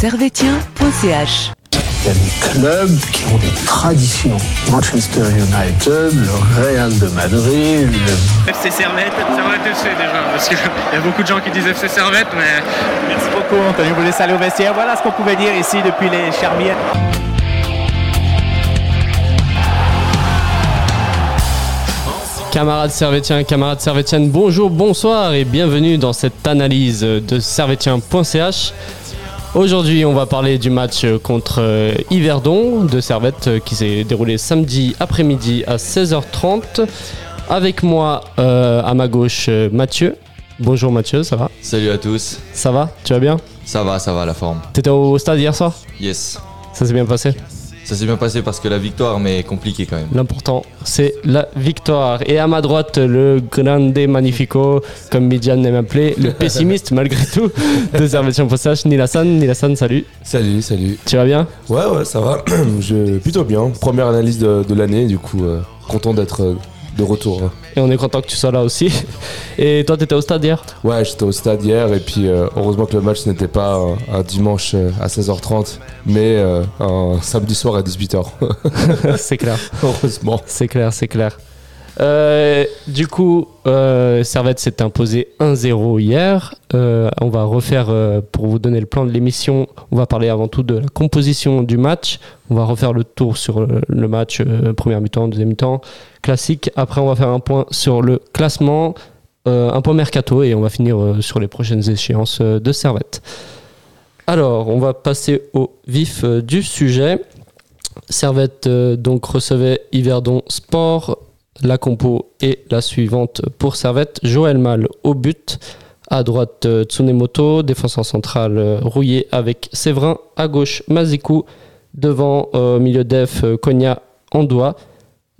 servetien.ch Il y a des clubs qui ont des traditions. Manchester United, le Real de Madrid, le FC Servette, Servette FC déjà, parce qu'il y a beaucoup de gens qui disent FC Servette, mais Merci beaucoup, Anthony. Vous laisse aller au vestiaire. Voilà ce qu'on pouvait dire ici depuis les Charmières. Camarades servétiens, camarades servétiennes, bonjour, bonsoir et bienvenue dans cette analyse de servetien.ch. Aujourd'hui, on va parler du match contre euh, Yverdon de Servette euh, qui s'est déroulé samedi après-midi à 16h30. Avec moi, euh, à ma gauche, euh, Mathieu. Bonjour Mathieu, ça va? Salut à tous. Ça va? Tu vas bien? Ça va, ça va la forme. T'étais au stade hier soir? Yes. Ça s'est bien passé? Ça s'est bien passé parce que la victoire, mais compliquée quand même. L'important, c'est la victoire. Et à ma droite, le grande magnifico, comme Midian aime appeler, le pessimiste malgré tout de Servetien Possage, Nilassan. Nilassan, salut. Salut, salut. Tu vas bien? Ouais, ouais, ça va. Je, plutôt bien. Première analyse de, de l'année, du coup, euh, content d'être euh, de retour. hein. Et on est content que tu sois là aussi. Et toi, t'étais au stade hier? Ouais, j'étais au stade hier et puis euh, heureusement que le match n'était pas un, un dimanche euh, à 16h30, mais euh, un samedi soir à 18h. C'est clair. heureusement. C'est clair, c'est clair. Euh, du coup, euh, Servette s'est imposé 1-0 hier. Euh, on va refaire, pour vous donner le plan de l'émission, on va parler avant tout de la composition du match. On va refaire le tour sur le, match, première mi-temps, deuxième mi-temps, classique. Après, on va faire un point sur le classement, un point mercato et on va finir sur les prochaines échéances de Servette. Alors, on va passer au vif du sujet. Servette donc recevait Yverdon Sport. La compo est la suivante pour Servette. Joël Mal au but. À droite, euh, Tsunemoto. Défenseur central euh, rouillé avec Séverin. À gauche, Mazikou. Devant, euh, milieu def, Konya Andoua.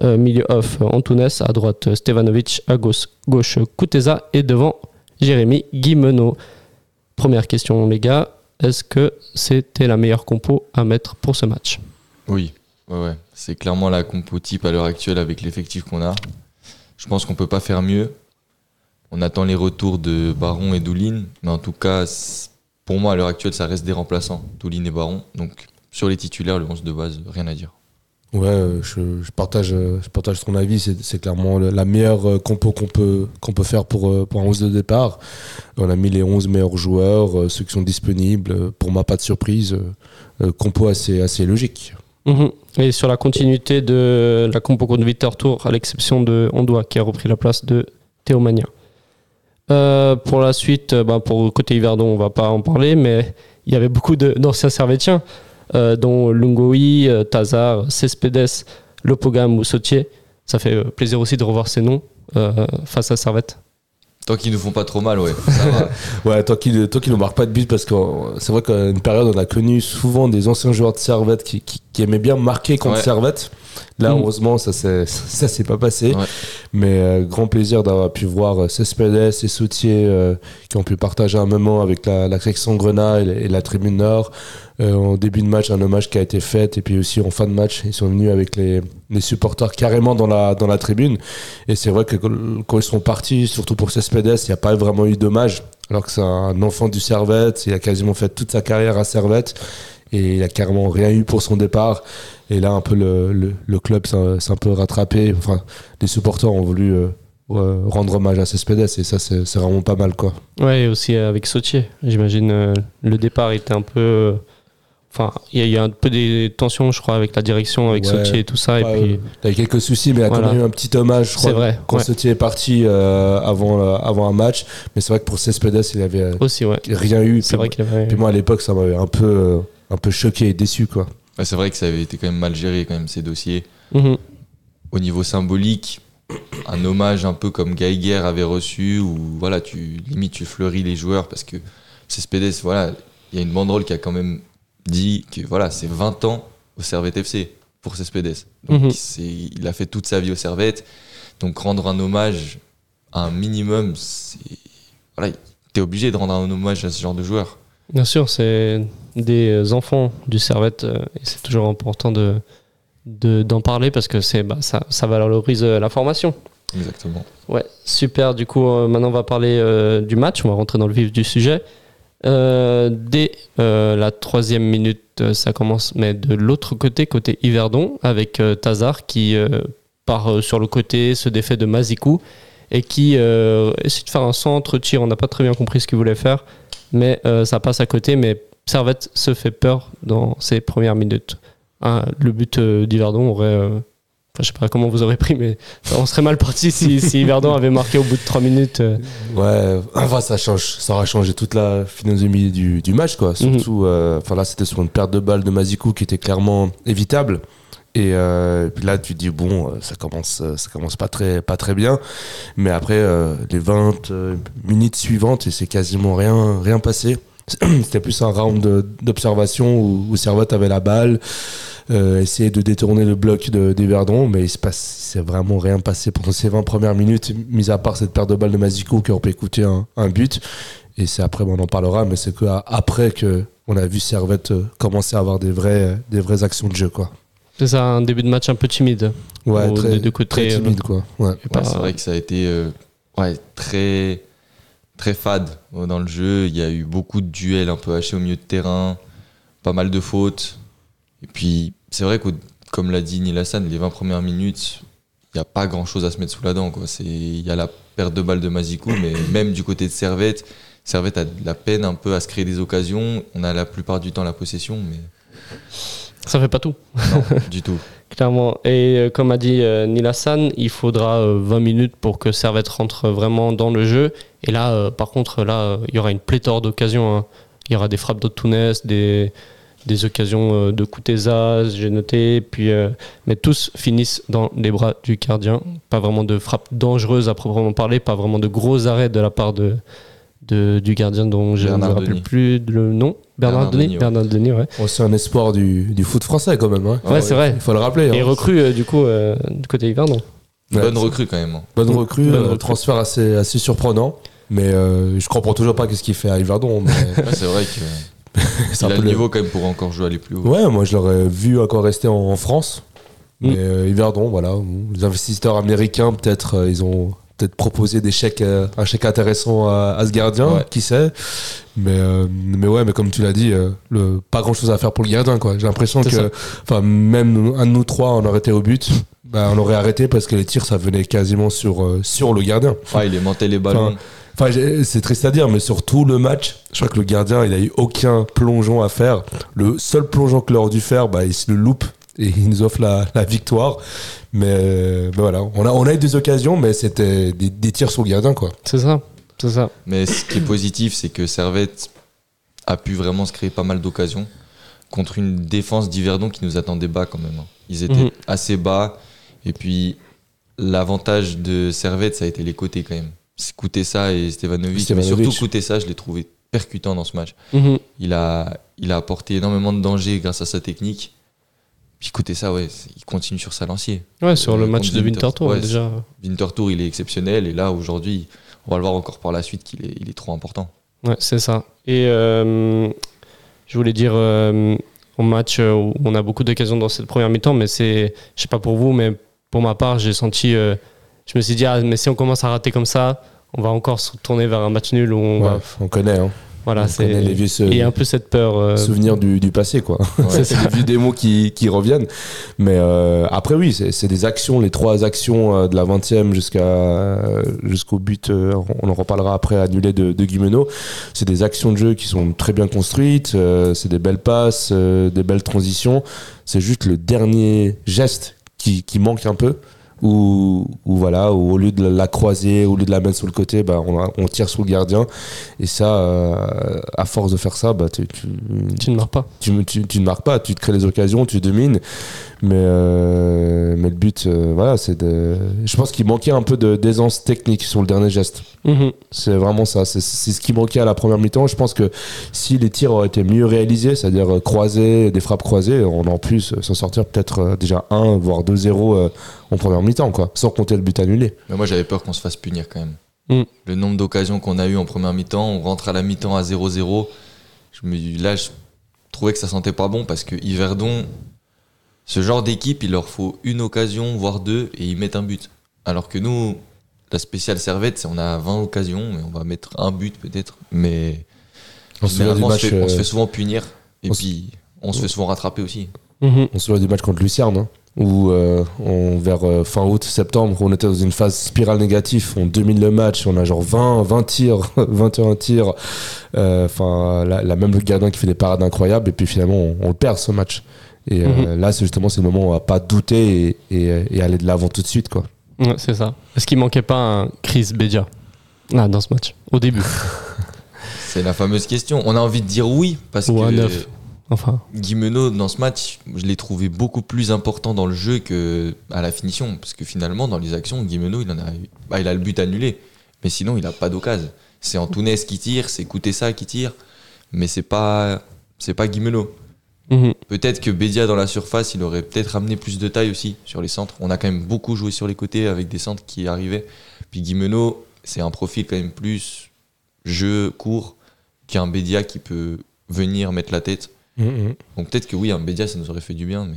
Milieu off, Antunes. À droite, Stevanovic. À gauche, gauche Kuteza. Et devant, Jérémy Guimeno. Première question, les gars. Est-ce que c'était la meilleure compo à mettre pour ce match? Oui, ouais. C'est clairement la compo type à l'heure actuelle avec l'effectif qu'on a. Je pense qu'on peut pas faire mieux. On attend les retours de Baron et Doulin, mais en tout cas, pour moi, à l'heure actuelle, ça reste des remplaçants, Doulin et Baron. Donc, sur les titulaires, le 11 de base, rien à dire. Ouais, euh, je, partage, euh, je partage ton avis. C'est clairement la meilleure euh, compo qu'on peut, qu'on peut faire pour, pour un 11 de départ. On a mis les 11 meilleurs joueurs, ceux qui sont disponibles. Pour moi, pas de surprise. compo assez logique. Mhm. Et sur la continuité de la compo contre Victor Tour, à l'exception de Ondoa qui a repris la place de Théomania. Euh, pour la suite, euh, bah, pour côté Yverdon, on va pas en parler, mais il y avait beaucoup d'anciens servétiens, euh, dont Lungoï, euh, Tazar, Cespedes, Lopogam ou Sautier. Ça fait plaisir aussi de revoir ces noms face à Servette. Tant qu'ils nous font pas trop mal, ouais. Ouais, toi qui, toi qui ne marque pas de but, parce que euh, c'est vrai qu'à une période, on a connu souvent des anciens joueurs de Servette qui, qui, qui aimaient bien marquer contre Ouais. Servette. Là, Mm. heureusement, ça s'est ça s'est pas passé. Ouais. Mais euh, grand plaisir d'avoir pu voir euh, Cespedes et Sautier euh, qui ont pu partager un moment avec la, la section Grenat et la tribune Nord. Euh, en début de match, un hommage qui a été fait. Et puis aussi en fin de match, ils sont venus avec les, les supporters carrément dans la, dans la tribune. Et c'est vrai que quand ils sont partis, surtout pour Cespedes, il n'y a pas vraiment eu d'hommage. Alors que c'est un enfant du Servette, il a quasiment fait toute sa carrière à Servette et il a carrément rien eu pour son départ. Et là, un peu le, le, club s'est un peu rattrapé. Enfin, les supporters ont voulu euh, rendre hommage à Cespedes et ça, c'est c'est vraiment pas mal, quoi. Ouais, et aussi avec Sautier. J'imagine euh, le départ était un peu. Enfin, il y, y a un peu des tensions, je crois, avec la direction, avec Ouais. Sautier et tout ça. Ouais, et puis, Il y a eu quelques soucis, mais il y a quand Voilà. même eu un petit hommage, je crois, c'est vrai. quand ouais. Sautier est parti euh, avant, euh, avant un match. Mais c'est vrai que pour Cespedes, il avait euh, Aussi, ouais. rien eu. C'est Puis vrai qu'il avait. Puis moi, à l'époque, ça m'avait un peu, euh, un peu choqué et déçu, quoi. Ouais, c'est vrai que ça avait été quand même mal géré, quand même, ces dossiers. Mhm. au niveau symbolique, un hommage un peu comme Geiger avait reçu, où voilà, tu limite tu fleuris les joueurs parce que Cespedes, voilà, il y a une banderole qui a quand même dit que voilà, c'est 20 ans au Servette FC pour Cespedes. Donc Mhm. c'est- il a fait toute sa vie au Servette, donc rendre un hommage à un minimum, c'est voilà, t'es obligé de rendre un hommage à ce genre de joueur. Bien sûr, c'est des enfants du Servette euh, et c'est toujours important de de- d'en parler parce que c'est bah, ça, ça valorise euh, la formation. Exactement. Ouais, super. Du coup, euh, maintenant on va parler euh, du match. On va rentrer dans le vif du sujet. Euh, dès euh, la troisième minute, euh, ça commence, mais de l'autre côté, côté Yverdon, avec Tazar qui part sur le côté, se défait de Mazikou et qui essaie de faire un centre tir. On n'a pas très bien compris ce qu'il voulait faire, mais ça passe à côté. Mais Servette se fait peur dans ses premières minutes. Hein, le but d'Yverdon aurait. Euh, Enfin, je sais pas comment vous aurez pris, mais on serait mal parti si, si avait marqué au bout de 3 minutes. euh. Ouais, enfin ça change, ça aura changé toute la philosophie du, du match quoi. Surtout, euh, enfin là c'était sur une perte de balle de Mazikou qui était clairement évitable. Et euh, puis là tu te dis bon, euh, ça commence, euh, ça commence pas très, pas très bien. Mais après euh, les 20 euh, minutes suivantes et c'est quasiment rien, rien passé. C'était plus un round de- d'observation où, où Servette avait la balle, euh, essayait de détourner le bloc de, des Verdons, mais il se passe, c'est vraiment rien passé pendant ces 20 premières minutes, mis à part cette perte de balle de Mazikou qui aurait pu coûter un, un but. Et c'est après, on en parlera, mais c'est que après que on a vu Servette euh, commencer à avoir des vraies, des vraies actions de jeu, quoi. C'est ça, un début de match un peu timide. Ouais, très, deux côtés, très timide, quoi. Ouais. Et pas- Ouais, c'est vrai que ça a été euh, ouais, très, très fade euh, dans le jeu. Il y a eu beaucoup de duels un peu hachés au milieu de terrain, pas mal de fautes. Et puis, c'est vrai que, comme l'a dit Neil Hassan, les 20 premières minutes, il n'y a pas grand chose à se mettre sous la dent. Il y a la perte de balle de Mazikou, mais même du côté de Servette, Servette a de la peine un peu à se créer des occasions. On a la plupart du temps la possession, mais Ça fait pas tout, non, du tout. clairement. Et euh, comme a dit euh, Neil Hassan, il faudra euh, 20 minutes pour que Servette rentre vraiment dans le jeu. Et là, euh, par contre, là, euh, il y aura une pléthore d'occasions. hein. Il y aura des frappes d'Otounes, des, des occasions de Kuteza, j'ai noté. Puis, mais tous finissent dans les bras du gardien. Pas vraiment de frappes dangereuses à proprement parler, pas vraiment de gros arrêts de la part de, de- du gardien dont je ne me rappelle Denis. plus le nom. Bernard, Bernard Denis. Denis, ouais. Bernard Denis, ouais. Bon, c'est un espoir du, du foot français, quand même. hein. Ouais, c'est vrai. Il faut le rappeler. Et hein. recrue euh, du coup euh, du côté Yverdon. Ouais, Bonne recrue quand même. hein. Bonne recrue, Bonne euh, recrue. transfert assez, assez surprenant. Mais euh, je comprends toujours pas qu'est-ce qu'il fait à Yverdon. mais Ouais, c'est vrai que. c'est Il un a peu le niveau quand même pour encore jouer aller plus haut. Ouais, moi je l'aurais vu encore rester en, en France. Mm. Mais euh, Yverdon, voilà. Les investisseurs américains, peut-être, euh, ils ont peut-être proposé des chèques, euh, un chèque intéressant à, à ce gardien, Ouais. qui sait. Mais, euh, mais ouais, mais comme tu l'as dit, euh, le, pas grand chose à faire pour le gardien, quoi. J'ai l'impression que, enfin, même un de nous trois, on aurait été au but. Bah, on aurait arrêté parce que les tirs, ça venait quasiment sur, euh, sur le gardien. Ouais, il aimantait les ballons. Enfin, c'est triste à dire, mais sur tout le match, je crois que le gardien, il a eu aucun plongeon à faire. Le seul plongeon qu'il aurait dû faire, bah, il se le loupe et il nous offre la, la victoire. Mais, euh, voilà, on a, on a eu des occasions, mais c'était des, des tirs sur le gardien, quoi. C'est ça, c'est ça. Mais ce qui est positif, c'est que Servette a pu vraiment se créer pas mal d'occasions contre une défense d'Yverdon qui nous attendait bas quand même. hein. Ils étaient Mhm. assez bas. Et puis, l'avantage de Servette, ça a été les côtés quand même. C'est Koutessa et Stevanovic. Mais surtout Koutessa, je l'ai trouvé percutant dans ce match. Mhm. Il a, il a apporté énormément de danger grâce à sa technique. Puis Koutessa, ouais, il continue sur sa lancier. Ouais, sur Euh, le match contre de Winter- Winterthur ouais, déjà. Winterthur, il est exceptionnel. Et là, aujourd'hui, on va le voir encore par la suite qu'il est, il est trop important. Ouais, c'est ça. Et euh, je voulais dire euh, au match euh, où on a beaucoup d'occasions dans cette première mi-temps, mais c'est, je sais pas pour vous, mais pour ma part, j'ai senti, euh, je me suis dit, ah, mais si on commence à rater comme ça, on va encore se tourner vers un match nul où on Ouais, va, on connaît, hein. Voilà, c'est, les vieux il y a un peu cette peur. euh, souvenirs du, du passé, quoi. Ouais. c'est des vieux démos qui, qui reviennent. Mais euh, après, oui, c'est des actions, les trois actions euh, de la 20e jusqu'à euh, jusqu'au but, on en reparlera après, annulé de, de Guimeno. C'est des actions de jeu qui sont très bien construites, euh, c'est des belles passes, des belles transitions. C'est juste le dernier geste qui, qui manque un peu. Où, où voilà, où au lieu de la croiser, au lieu de la mettre sur le côté, bah, on, tire sur le gardien. Et ça, euh, à force de faire ça, bah, tu, tu, tu ne marques pas. tu, tu, tu ne marques pas, tu te crées les occasions, tu domines. Mais, euh, mais le but, euh, voilà, c'est de. Je pense qu'il manquait un peu de- d'aisance technique sur le dernier geste. Mhm. C'est vraiment ça. C'est ce qui manquait à la première mi-temps. Je pense que si les tirs auraient été mieux réalisés, c'est-à-dire euh, croisés, des frappes croisées, on en plus s'en sortir peut-être déjà 1, voire 2-0 euh, en première mi-temps, quoi. Sans compter le but annulé. Mais moi, j'avais peur qu'on se fasse punir quand même. Mm. Le nombre d'occasions qu'on a eu en première mi-temps, on rentre à la mi-temps à 0-0. Je me, là, je trouvais que ça sentait pas bon parce que Yverdon, ce genre d'équipe, il leur faut une occasion, voire deux, et ils mettent un but. Alors que nous, la spéciale servette, c'est on a 20 occasions, mais on va mettre un but peut-être. Mais On se souvient du généralement, on, match, se fait, on se euh, fait souvent punir. Et on se- puis, on se fait souvent rattraper aussi. Mhm. On se souvient du match contre Lucerne, hein, où euh, on, vers euh, fin août, septembre, on était dans une phase spirale négative, on domine le match, on a genre 20, 20 tirs, 21 tirs, Euh, enfin là, là, même le gardien qui fait des parades incroyables, et puis finalement on, on le perd ce match. Et euh, là, c'est justement c'est le moment où on va pas douter et, et- et aller de l'avant tout de suite. Quoi. Ouais, c'est ça. Est-ce qu'il manquait pas un Chris Bedia? Ah, dans ce match Au début. C'est la fameuse question. On a envie de dire oui, parce Ou que neuf. Enfin. Guimeno, dans ce match, je l'ai trouvé beaucoup plus important dans le jeu que à la finition. Parce que finalement, dans les actions, Guimeno, il, en a, bah, il a le but annulé. Mais sinon, il n'a pas d'occasion. C'est Antunes qui tire, c'est Koutessa qui tire. Mais c'est pas, c'est pas Guimeno. Mhm. Peut-être que Bédia dans la surface, il aurait peut-être ramené plus de taille aussi sur les centres. On a quand même beaucoup joué sur les côtés avec des centres qui arrivaient. Puis Guimeno, c'est un profil quand même plus jeu court qu'un Bédia qui peut venir mettre la tête. Donc peut-être que oui, un Bédia, ça nous aurait fait du bien. Mais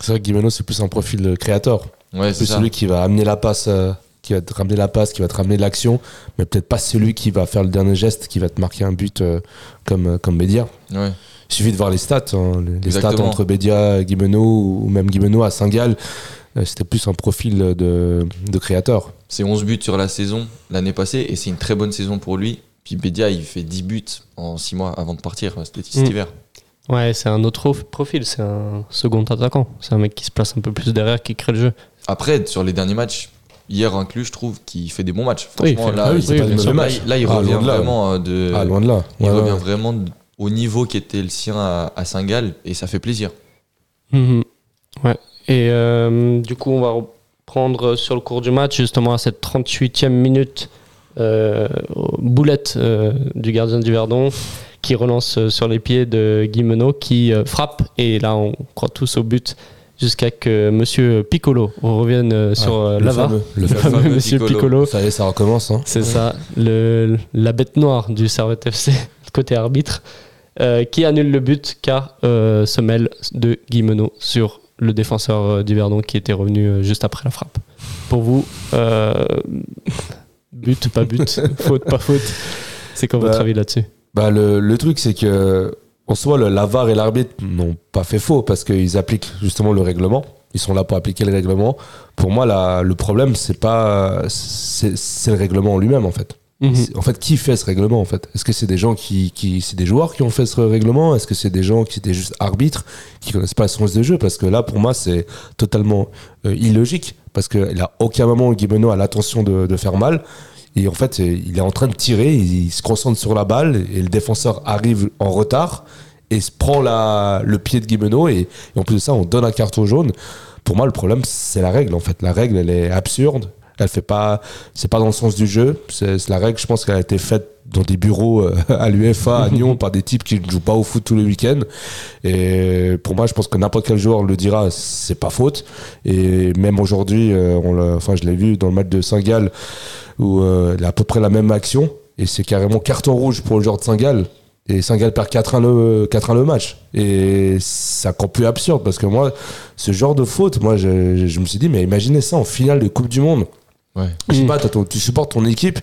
C'est vrai que Guimeno, c'est plus un profil créateur. ouais, C'est celui qui va amener la passe, euh, qui va te ramener la passe, qui va te ramener l'action, mais peut-être pas celui qui va faire le dernier geste, qui va te marquer un but euh, comme, euh, comme Bédia. Ouais. Il suffit de voir les stats, hein, les- stats entre Bédia, Guimeno ou même Guimeno à Saint-Gall. euh, C'était plus un profil de, de créateur. C'est 11 buts sur la saison l'année passée et c'est une très bonne saison pour lui. Puis Bédia, il fait 10 buts en 6 mois avant de partir. C'était cet Mm. hiver. Ouais, c'est un autre profil. C'est un second attaquant. C'est un mec qui se place un peu plus derrière, qui crée le jeu. Après, sur les derniers matchs, hier inclus, je trouve qu'il fait des bons matchs. Oui, il fait- là, ah oui, il- là, il- matchs. là, il Ah, revient loin de là. vraiment euh, de. Ah, loin de là. Il Ouais, revient ouais. vraiment au niveau qui était le sien à, à Saint-Gall et ça fait plaisir. Mhm. Ouais. Et euh, du coup, on va reprendre sur le cours du match, justement à cette 38e minute, euh, boulette euh, du gardien du Verdon qui relance euh, sur les pieds de Guimeno qui euh, frappe. Et là, on croit tous au but jusqu'à que Monsieur Piccolo revienne euh, sur euh, le Lava. fameux- le Le fameux fameux Monsieur Piccolo. Piccolo. Ça est, ça recommence. Hein. C'est ça, le, la bête noire du Servette FC, côté arbitre, qui annule le but car euh, semelle de Guimeno sur le défenseur euh, du Verdon qui était revenu euh, juste après la frappe. Pour vous, euh, but, pas but, faute, pas faute, c'est quoi votre Bah, avis là-dessus? Bah, le, le truc, c'est que en soi, le, la VAR et l'arbitre n'ont pas fait faux parce qu'ils appliquent justement le règlement. Ils sont là pour appliquer le règlement. Pour moi, la- le problème, c'est pas, c'est c'est le règlement en lui-même en fait. Mhm. En fait, qui fait ce règlement en fait? Est-ce que c'est des gens qui, qui c'est des joueurs qui ont fait ce règlement? Est-ce que c'est des gens qui étaient juste arbitres, qui connaissent pas le sens de jeu Parce que là, pour moi, c'est totalement euh, illogique parce qu'il a aucun moment Guimeno a l'intention de, faire mal. Et en fait, il est en train de tirer, il, il se concentre sur la balle et le défenseur arrive en retard et se prend la, le pied de Guimeno et, et en plus de ça, on donne un carton jaune. Pour moi, le problème, c'est la règle. En fait, la règle, elle est absurde. Elle fait pas, c'est pas dans le sens du jeu. C'est la règle. Je pense qu'elle a été faite dans des bureaux euh, à l'UFA à Nyon par des types qui ne jouent pas au foot tous les week-ends. Et pour moi, je pense que n'importe quel joueur le dira, c'est pas faute. Et même aujourd'hui, euh, enfin, je l'ai vu dans le match de Saint-Gall où euh, il a à peu près la même action et c'est carrément carton rouge pour le joueur de Saint-Gall. Et Saint-Gall perd 4-1 le, 4-1 le match. Et c'est encore plus absurde parce que moi, ce genre de faute, moi, je, je me suis dit, mais imaginez ça en finale de Coupe du Monde. Ouais. Je sais Mm. pas, ton- tu supportes ton équipe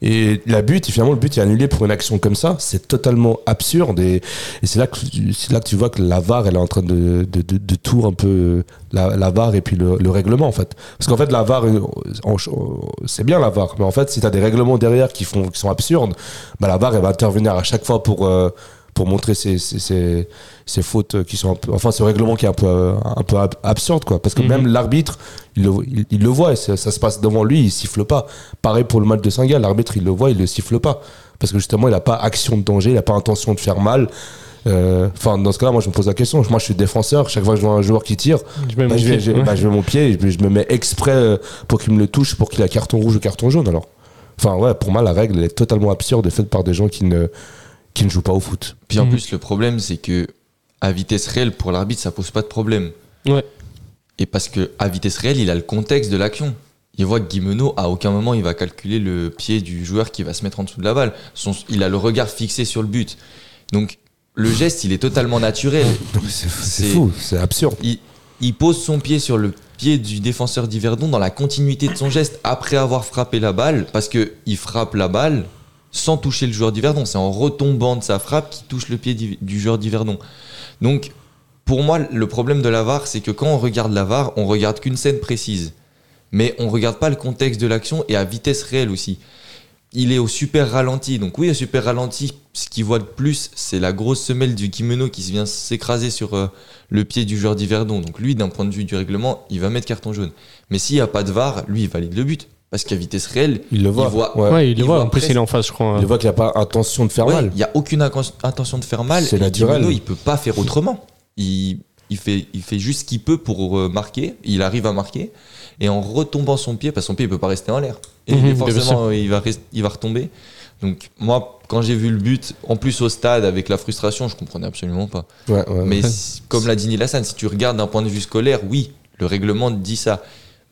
et la but, et finalement, le but est annulé pour une action comme ça. C'est totalement absurde et, et c'est là, que tu- c'est là que tu vois que la VAR, elle est en train de, de, de, de tour un peu la, la VAR et puis le, le règlement en fait. Parce qu'en fait, la VAR, euh, en- c'est bien la VAR, mais en fait, si t'as des règlements derrière qui, font, qui sont absurdes, bah, la VAR, elle va intervenir à chaque fois pour. euh, pour montrer ces, ces, ces, ces fautes qui sont un peu, enfin ce règlement qui est un peu un peu ab- absurde quoi. Parce que Mhm. même l'arbitre il le, il, il le voit et ça, ça se passe devant lui il siffle pas. Pareil pour le match de Saint-Gall l'arbitre il le voit il le siffle pas. Parce que justement il a pas action de danger il a pas intention de faire mal. Euh, enfin dans ce cas-là moi je me pose la question. Moi je suis défenseur. Chaque fois que je vois un joueur qui tire Je mets bah, mon je, pied, je- ouais. bah, je mets mon pied et je, je me mets exprès euh, pour qu'il me le touche pour qu'il ait carton rouge ou carton jaune alors. Enfin ouais pour moi la règle elle est totalement absurde faite par des gens qui ne qui ne jouent pas au foot Puis en Mhm. plus, le problème, c'est que à vitesse réelle, pour l'arbitre, ça pose pas de problème. Ouais. Et parce que à vitesse réelle, il a le contexte de l'action. Il voit que Guimeno, à aucun moment, il va calculer le pied du joueur qui va se mettre en dessous de la balle. Son- il a le regard fixé sur le but. Donc, le geste, il est totalement naturel. c'est fou c'est absurde Il, il pose son pied sur le pied du défenseur d'Yverdon dans la continuité de son geste après avoir frappé la balle, parce que il frappe la balle sans toucher le joueur d'Yverdon. C'est en retombant de sa frappe qui touche le pied du, joueur d'Yverdon. Donc, pour moi, le problème de la VAR, c'est que quand on regarde la VAR, on regarde qu'une scène précise. Mais on regarde pas le contexte de l'action et à vitesse réelle aussi. Il est au super ralenti. Donc oui, au super ralenti, ce qu'il voit de plus, c'est la grosse semelle du kimono qui vient s'écraser sur euh, le pied du joueur d'Yverdon. Donc lui, d'un point de vue du règlement, il va mettre carton jaune. Mais s'il n'y a pas de VAR, lui, il valide le but. Parce qu'à vitesse réelle, Il le voit. il voit, Ouais. Ouais, il le voit. voit En plus, il est en face, je crois. Il voit qu'il n'a pas intention de faire Ouais, mal. Il n'y a aucune intention de faire mal. C'est Et naturel. Kimono, il peut pas faire autrement. Il, il, fait, il fait juste ce qu'il peut pour euh, marquer. Il arrive à marquer. Et en retombant son pied, parce que son pied ne peut pas rester en l'air. Et Mhm, forcément, il va, rest- il va retomber. Donc, moi, quand j'ai vu le but, en plus au stade, avec la frustration, je comprenais absolument pas. Ouais, ouais, Mais ouais. comme l'a dit Nilassan, si tu regardes d'un point de vue scolaire, oui, le règlement dit ça.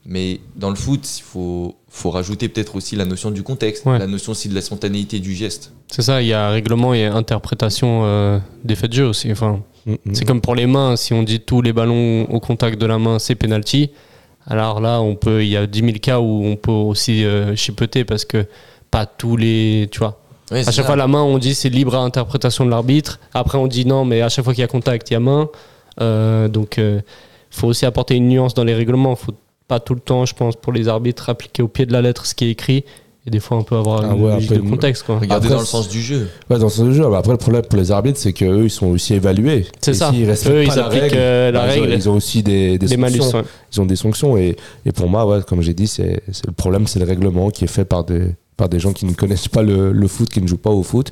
Mais dans le foot, il faut, faut rajouter peut-être aussi la notion du contexte, Ouais. la notion aussi de la spontanéité du geste. C'est ça, il y a règlement et interprétation euh, des faits de jeu aussi. Enfin, Mm, mm. C'est comme pour les mains, si on dit tous les ballons au contact de la main, c'est penalty. Alors là, on peut, il y a 10 000 cas où on peut aussi euh, chipoter parce que pas tous les, tu vois. À chaque ça. fois, la main, on dit c'est libre à interprétation de l'arbitre. Après, on dit non, mais à chaque fois qu'il y a contact, il y a main. Euh, donc, il faut aussi apporter une nuance dans les règlements. faut pas tout le temps, je pense, pour les arbitres, appliquer au pied de la lettre ce qui est écrit. Et des fois, on peut avoir Ah une ouais, un logique peu de contexte. Quoi. Regardez Après, dans le sens du jeu. Ouais, dans ce jeu. bah, Après, le problème pour les arbitres, c'est qu'eux, ils sont aussi évalués. C'est ça. respectent Eux, pas ils la appliquent règle, euh, la bah, ils ont- règle, Ils ont aussi des, des des malus. sanctions. ouais. Ils ont des sanctions. Et, et pour moi, ouais, comme j'ai dit, c'est c'est le problème, c'est le règlement qui est fait par des, par des gens qui ne connaissent pas le, le foot, qui ne jouent pas au foot.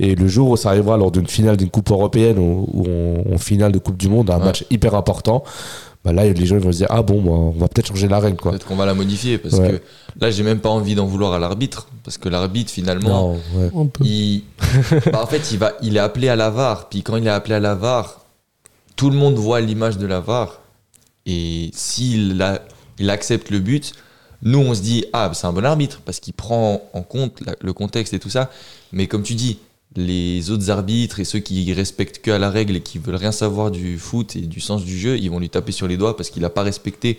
Et le jour où ça arrivera lors d'une finale d'une Coupe européenne ou, ou en, en finale de Coupe du Monde, un Ouais. match hyper important, bah là, les gens ils vont se dire Ah bon, bah, on va peut-être changer la règle. Quoi. Peut-être qu'on va la modifier parce Ouais. que là, j'ai même pas envie d'en vouloir à l'arbitre parce que l'arbitre, finalement, Non, ouais. On peut. il, bah, en fait, il va, il est appelé à la VAR. Puis quand il est appelé à la VAR, tout le monde voit l'image de la VAR. Et s'il a- il accepte le but, nous, on se dit ah, c'est un bon arbitre parce qu'il prend en compte la- le contexte et tout ça. Mais comme tu dis, les autres arbitres et ceux qui respectent que à la règle et qui veulent rien savoir du foot et du sens du jeu, ils vont lui taper sur les doigts parce qu'il n'a pas respecté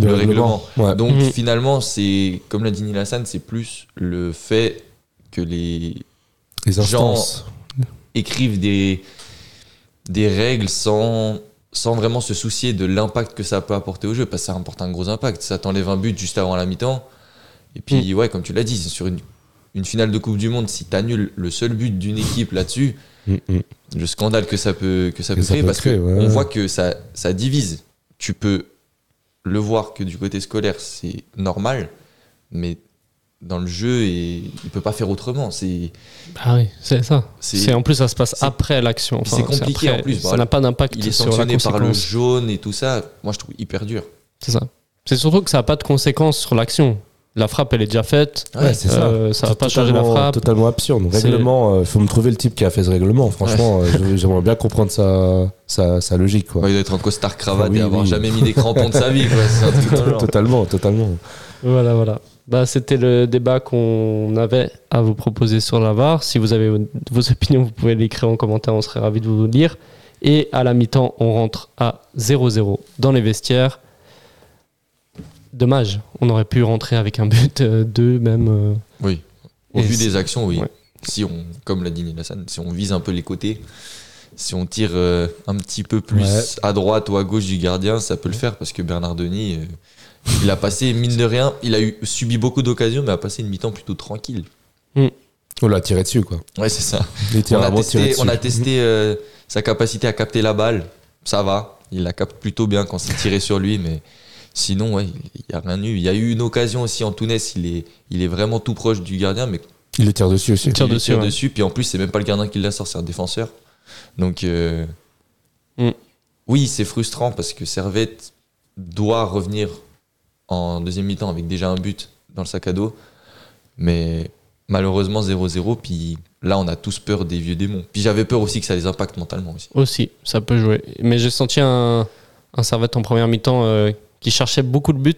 le, règlement. Ouais. Donc Mhm. finalement, c'est comme l'a dit Nilassan, c'est plus le fait que les Les instances. écrivent des, des règles sans, sans vraiment se soucier de l'impact que ça peut apporter au jeu, parce que ça apporte un gros impact. Ça t'enlève un but juste avant la mi-temps. Et puis, ouais, comme tu l'as dit, c'est sur une, une finale de Coupe du Monde, si tu annules le seul but d'une équipe là-dessus, Mm, mm. le scandale que ça peut, que ça Que peut ça créer, peut parce qu'on ouais. voit que ça, ça divise. Tu peux le voir que du côté scolaire, c'est normal, mais dans le jeu, et, il peut pas faire autrement. C'est Ah oui, c'est ça. c'est- C'est en plus ça se passe après l'action. c'est compliqué, après, en plus, Ça n'a pas d'impact il est sur la sanctionné par le jaune et tout ça. Moi, je trouve hyper dur. C'est ça. C'est surtout que ça n'a pas de conséquences sur l'action. La frappe, elle est déjà faite. Ouais, c'est ça. Euh, ça va pas changer la frappe. Totalement absurde. Règlement, il faut me trouver le type qui a fait ce règlement. Franchement, euh, je- j'aimerais bien comprendre sa, sa, sa logique. Quoi. Ouais, il doit être en costard cravate Ah oui, et avoir oui. jamais mis des crampons de sa vie. quoi. Totalement, totalement. Voilà, voilà. Bah, C'était le débat qu'on avait à vous proposer sur la VAR. Si vous avez vos opinions, vous pouvez l'écrire en commentaire, on serait ravis de vous lire. Et à la mi-temps, on rentre à 0-0 dans les vestiaires. Dommage, on aurait pu rentrer avec un but, euh, deux même. euh, Oui. Au Et vu c'est- des actions, oui. ouais. Si on, comme l'a dit Nilassan, si on vise un peu les côtés, si on tire euh, un petit peu plus Ouais. à droite ou à gauche du gardien, ça peut le faire parce que Bernard Denis, euh, il a passé, mine de rien, il a eu, subi beaucoup d'occasions, mais a passé une mi-temps plutôt tranquille. On l'a tiré dessus, quoi. Ouais, c'est ça. On a Littéralement tiré testé, dessus. on a testé euh, sa capacité à capter la balle. Ça va. Il la capte plutôt bien quand c'est tiré sur lui, mais sinon, ouais, il n'y a rien eu. Il y a eu une occasion aussi en Tunis. Il est, il est vraiment tout proche du gardien, mais Il le tire dessus aussi. Il tire il dessus, tire ouais. dessus. Puis en plus, c'est même pas le gardien qui la sort, c'est un défenseur. Donc, euh, Mm. oui, c'est frustrant parce que Servette doit revenir en deuxième mi-temps avec déjà un but dans le sac à dos. Mais malheureusement, 0-0. Puis là, on a tous peur des vieux démons. Puis j'avais peur aussi que ça les impacte mentalement aussi. Aussi, ça peut jouer. Mais j'ai senti un, un Servette en première mi-temps euh, qui cherchait beaucoup de buts.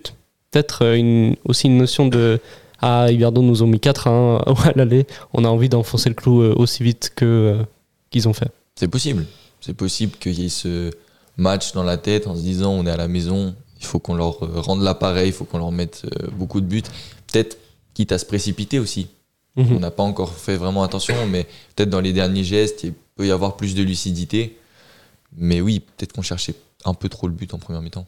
Peut-être euh, une, aussi une notion de Ah, Yverdo nous ont mis 4 1 à l'aller. On a envie d'enfoncer le clou euh, aussi vite que euh, qu'ils ont fait. C'est possible. C'est possible qu'il y ait ce match dans la tête en se disant on est à la maison, il faut qu'on leur rende l'appareil, il faut qu'on leur mette beaucoup de buts. Peut-être quitte à se précipiter aussi. Mhm. On n'a pas encore fait vraiment attention, mais peut-être dans les derniers gestes, il peut y avoir plus de lucidité. Mais oui, peut-être qu'on cherchait un peu trop le but en première mi-temps.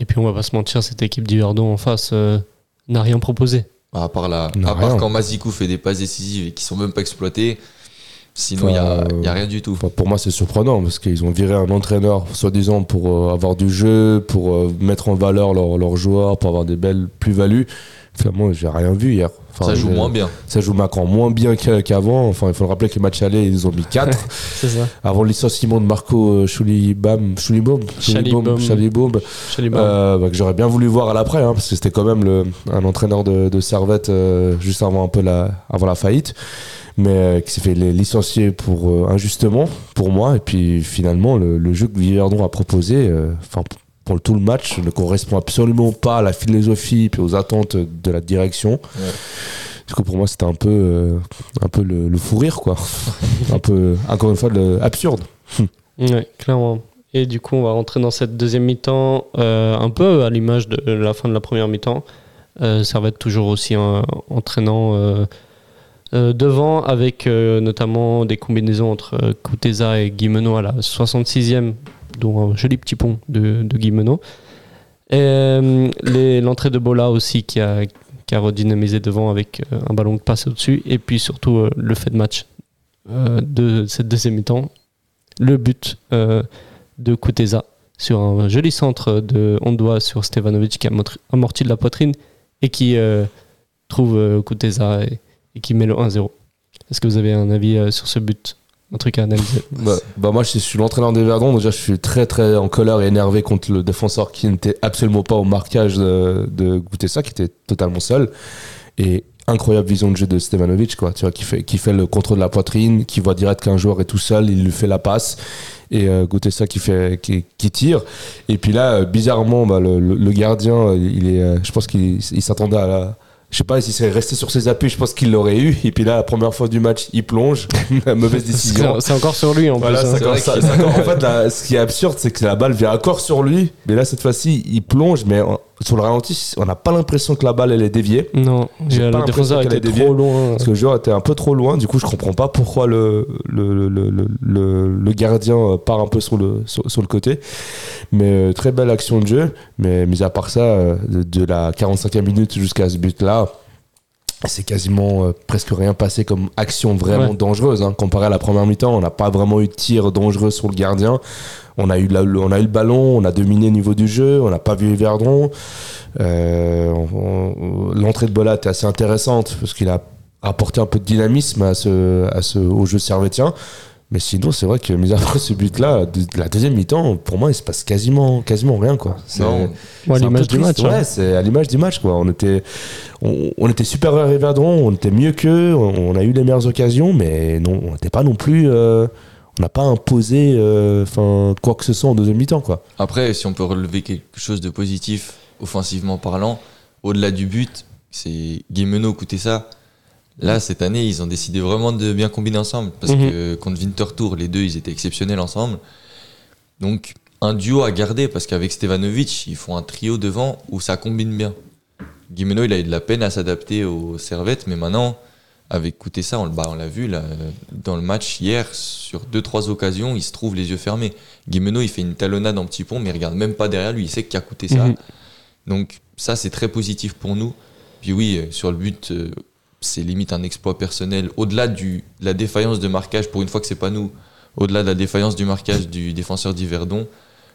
Et puis on va pas se mentir, cette équipe d'Yverdon en face euh, n'a rien proposé. À part, la, Non, à part quand Mazikou fait des passes décisives et qui sont même pas exploitées, sinon il n'y a, Enfin, il y a rien du tout. Pour moi, c'est surprenant parce qu'ils ont viré un entraîneur, soi-disant, pour euh, avoir du jeu, pour euh, mettre en valeur leurs leurs joueurs, pour avoir des belles plus-values. Finalement, j'ai rien vu hier. Enfin, ça joue moins bien. Ça joue encore moins bien qu'a- qu'avant. Enfin, il faut le rappeler que les matchs allés, ils ont mis 4. C'est ça. Avant le licenciement de Marco euh, Choulibam, Choulibom, Chalibom. Chalibom, Chalibom. euh, bah, que j'aurais bien voulu voir à l'après, hein, parce que c'était quand même le, un entraîneur de, de Servette euh, juste avant un peu la, avant la faillite, mais euh, qui s'est fait les- licencier pour euh, injustement pour moi. Et puis finalement, le, le jeu que Viverdon a proposé, euh, enfin pour le tout le match, ne correspond absolument pas à la philosophie et aux attentes de la direction. Du coup, pour moi, c'était un peu, euh, un peu le, le fou rire, quoi. un peu, encore une fois, le, absurde. Ouais, clairement. Et du coup, on va rentrer dans cette deuxième mi-temps, euh, un peu à l'image de la fin de la première mi-temps. Euh, ça va être toujours aussi un- entraînant euh, devant, avec notamment des combinaisons entre Kuteza et Guimeno à la 66e, dont un joli petit pont de, de Guimeno. Et euh, l'entrée de Bola aussi qui a, qui a redynamisé devant avec euh, un ballon qui passe au-dessus. Et puis surtout euh, le fait de match de cette deuxième mi-temps le but de Kuteza sur un joli centre de Ondoa sur Stevanovic qui a amorti de la poitrine et qui trouve Kuteza et, qui met le 1-0. Est-ce que vous avez un avis sur ce but? Un truc à analyser Bah, bah moi, je suis l'entraîneur des Verdons. Déjà, je suis très, très en colère et énervé contre le défenseur qui n'était absolument pas au marquage de, de goûter ça, qui était totalement seul. Et incroyable vision de jeu de Stevanovic, quoi. Tu vois, qui fait, qui fait le contrôle de la poitrine, qui voit direct qu'un joueur est tout seul, il lui fait la passe. Et euh, goûter ça qui fait, qui, tire. Et puis là, euh, bizarrement, bah, le, gardien, euh, il est, euh, je pense qu'il il s'attendait à la, je sais pas s'il serait resté sur ses appuis, je pense qu'il l'aurait eu. Et puis là, la première fois du match, il plonge. Mauvaise décision. C'est encore sur lui en Voilà, plus. hein. c'est encore vrai ça- qu'il- c'est encore- en fait, là, ce qui est absurde, c'est que la balle vient encore sur lui. Mais là, cette fois-ci, il plonge. Mais sur le ralenti, on n'a pas l'impression que la balle, elle est déviée. Non, J'ai pas l'impression qu'elle est déviée. trop loin. Parce que le joueur était un peu trop loin. Du coup, je comprends pas pourquoi le, le, le, le, le- gardien euh, part un peu sur le, sur, sur le côté. Mais euh, très belle action de jeu. Mais mis à part ça, euh, de, de la 45e minute jusqu'à ce but-là, c'est quasiment euh, presque rien passé comme action vraiment Ouais. dangereuse. hein. Comparé à la première mi-temps, on n'a pas vraiment eu de tir dangereux sur le gardien. On a eu, la- le, on a eu le ballon, on a dominé au niveau du jeu, on n'a pas vu Verdron. Euh, L'entrée de Bola était assez intéressante parce qu'il a apporté un peu de dynamisme à ce, à ce, au jeu servétien. Mais sinon, c'est vrai que, mis à part ce but-là, de, de la deuxième mi-temps, pour moi, il se passe quasiment, quasiment rien. Quoi. C'est- Ouais, l'image du hein. Ouais, c'est à l'image du match. Quoi. On, était, on, on était supérieur à Verdron, on était mieux qu'eux, on, on a eu les meilleures occasions, mais non, on n'était pas non plus. euh, on n'a pas imposé euh, quoi que ce soit en deuxième mi-temps. Quoi. Après, si on peut relever quelque chose de positif, offensivement parlant, au-delà du but, c'est Guimeno, écoutez ça. Là, cette année, ils ont décidé vraiment de bien combiner ensemble. Parce Mhm. que contre Winterthur, les deux, ils étaient exceptionnels ensemble. Donc, un duo à garder, parce qu'avec Stevanovic, ils font un trio devant où ça combine bien. Guimeno, il a eu de la peine à s'adapter aux servettes, mais maintenant, avec Koutessa, on, le- bah, on l'a vu là, dans le match hier, sur deux, trois occasions, il se trouve les yeux fermés. Guimeno, il fait une talonnade en petit pont, mais il regarde même pas derrière lui, il sait qu'il a coûté ça. Mhm. Donc ça, c'est très positif pour nous. Puis oui, euh, sur le but, euh, c'est limite un exploit personnel. Au-delà du- de la défaillance de marquage, pour une fois que c'est pas nous, au-delà de la défaillance du marquage du défenseur d'Yverdon,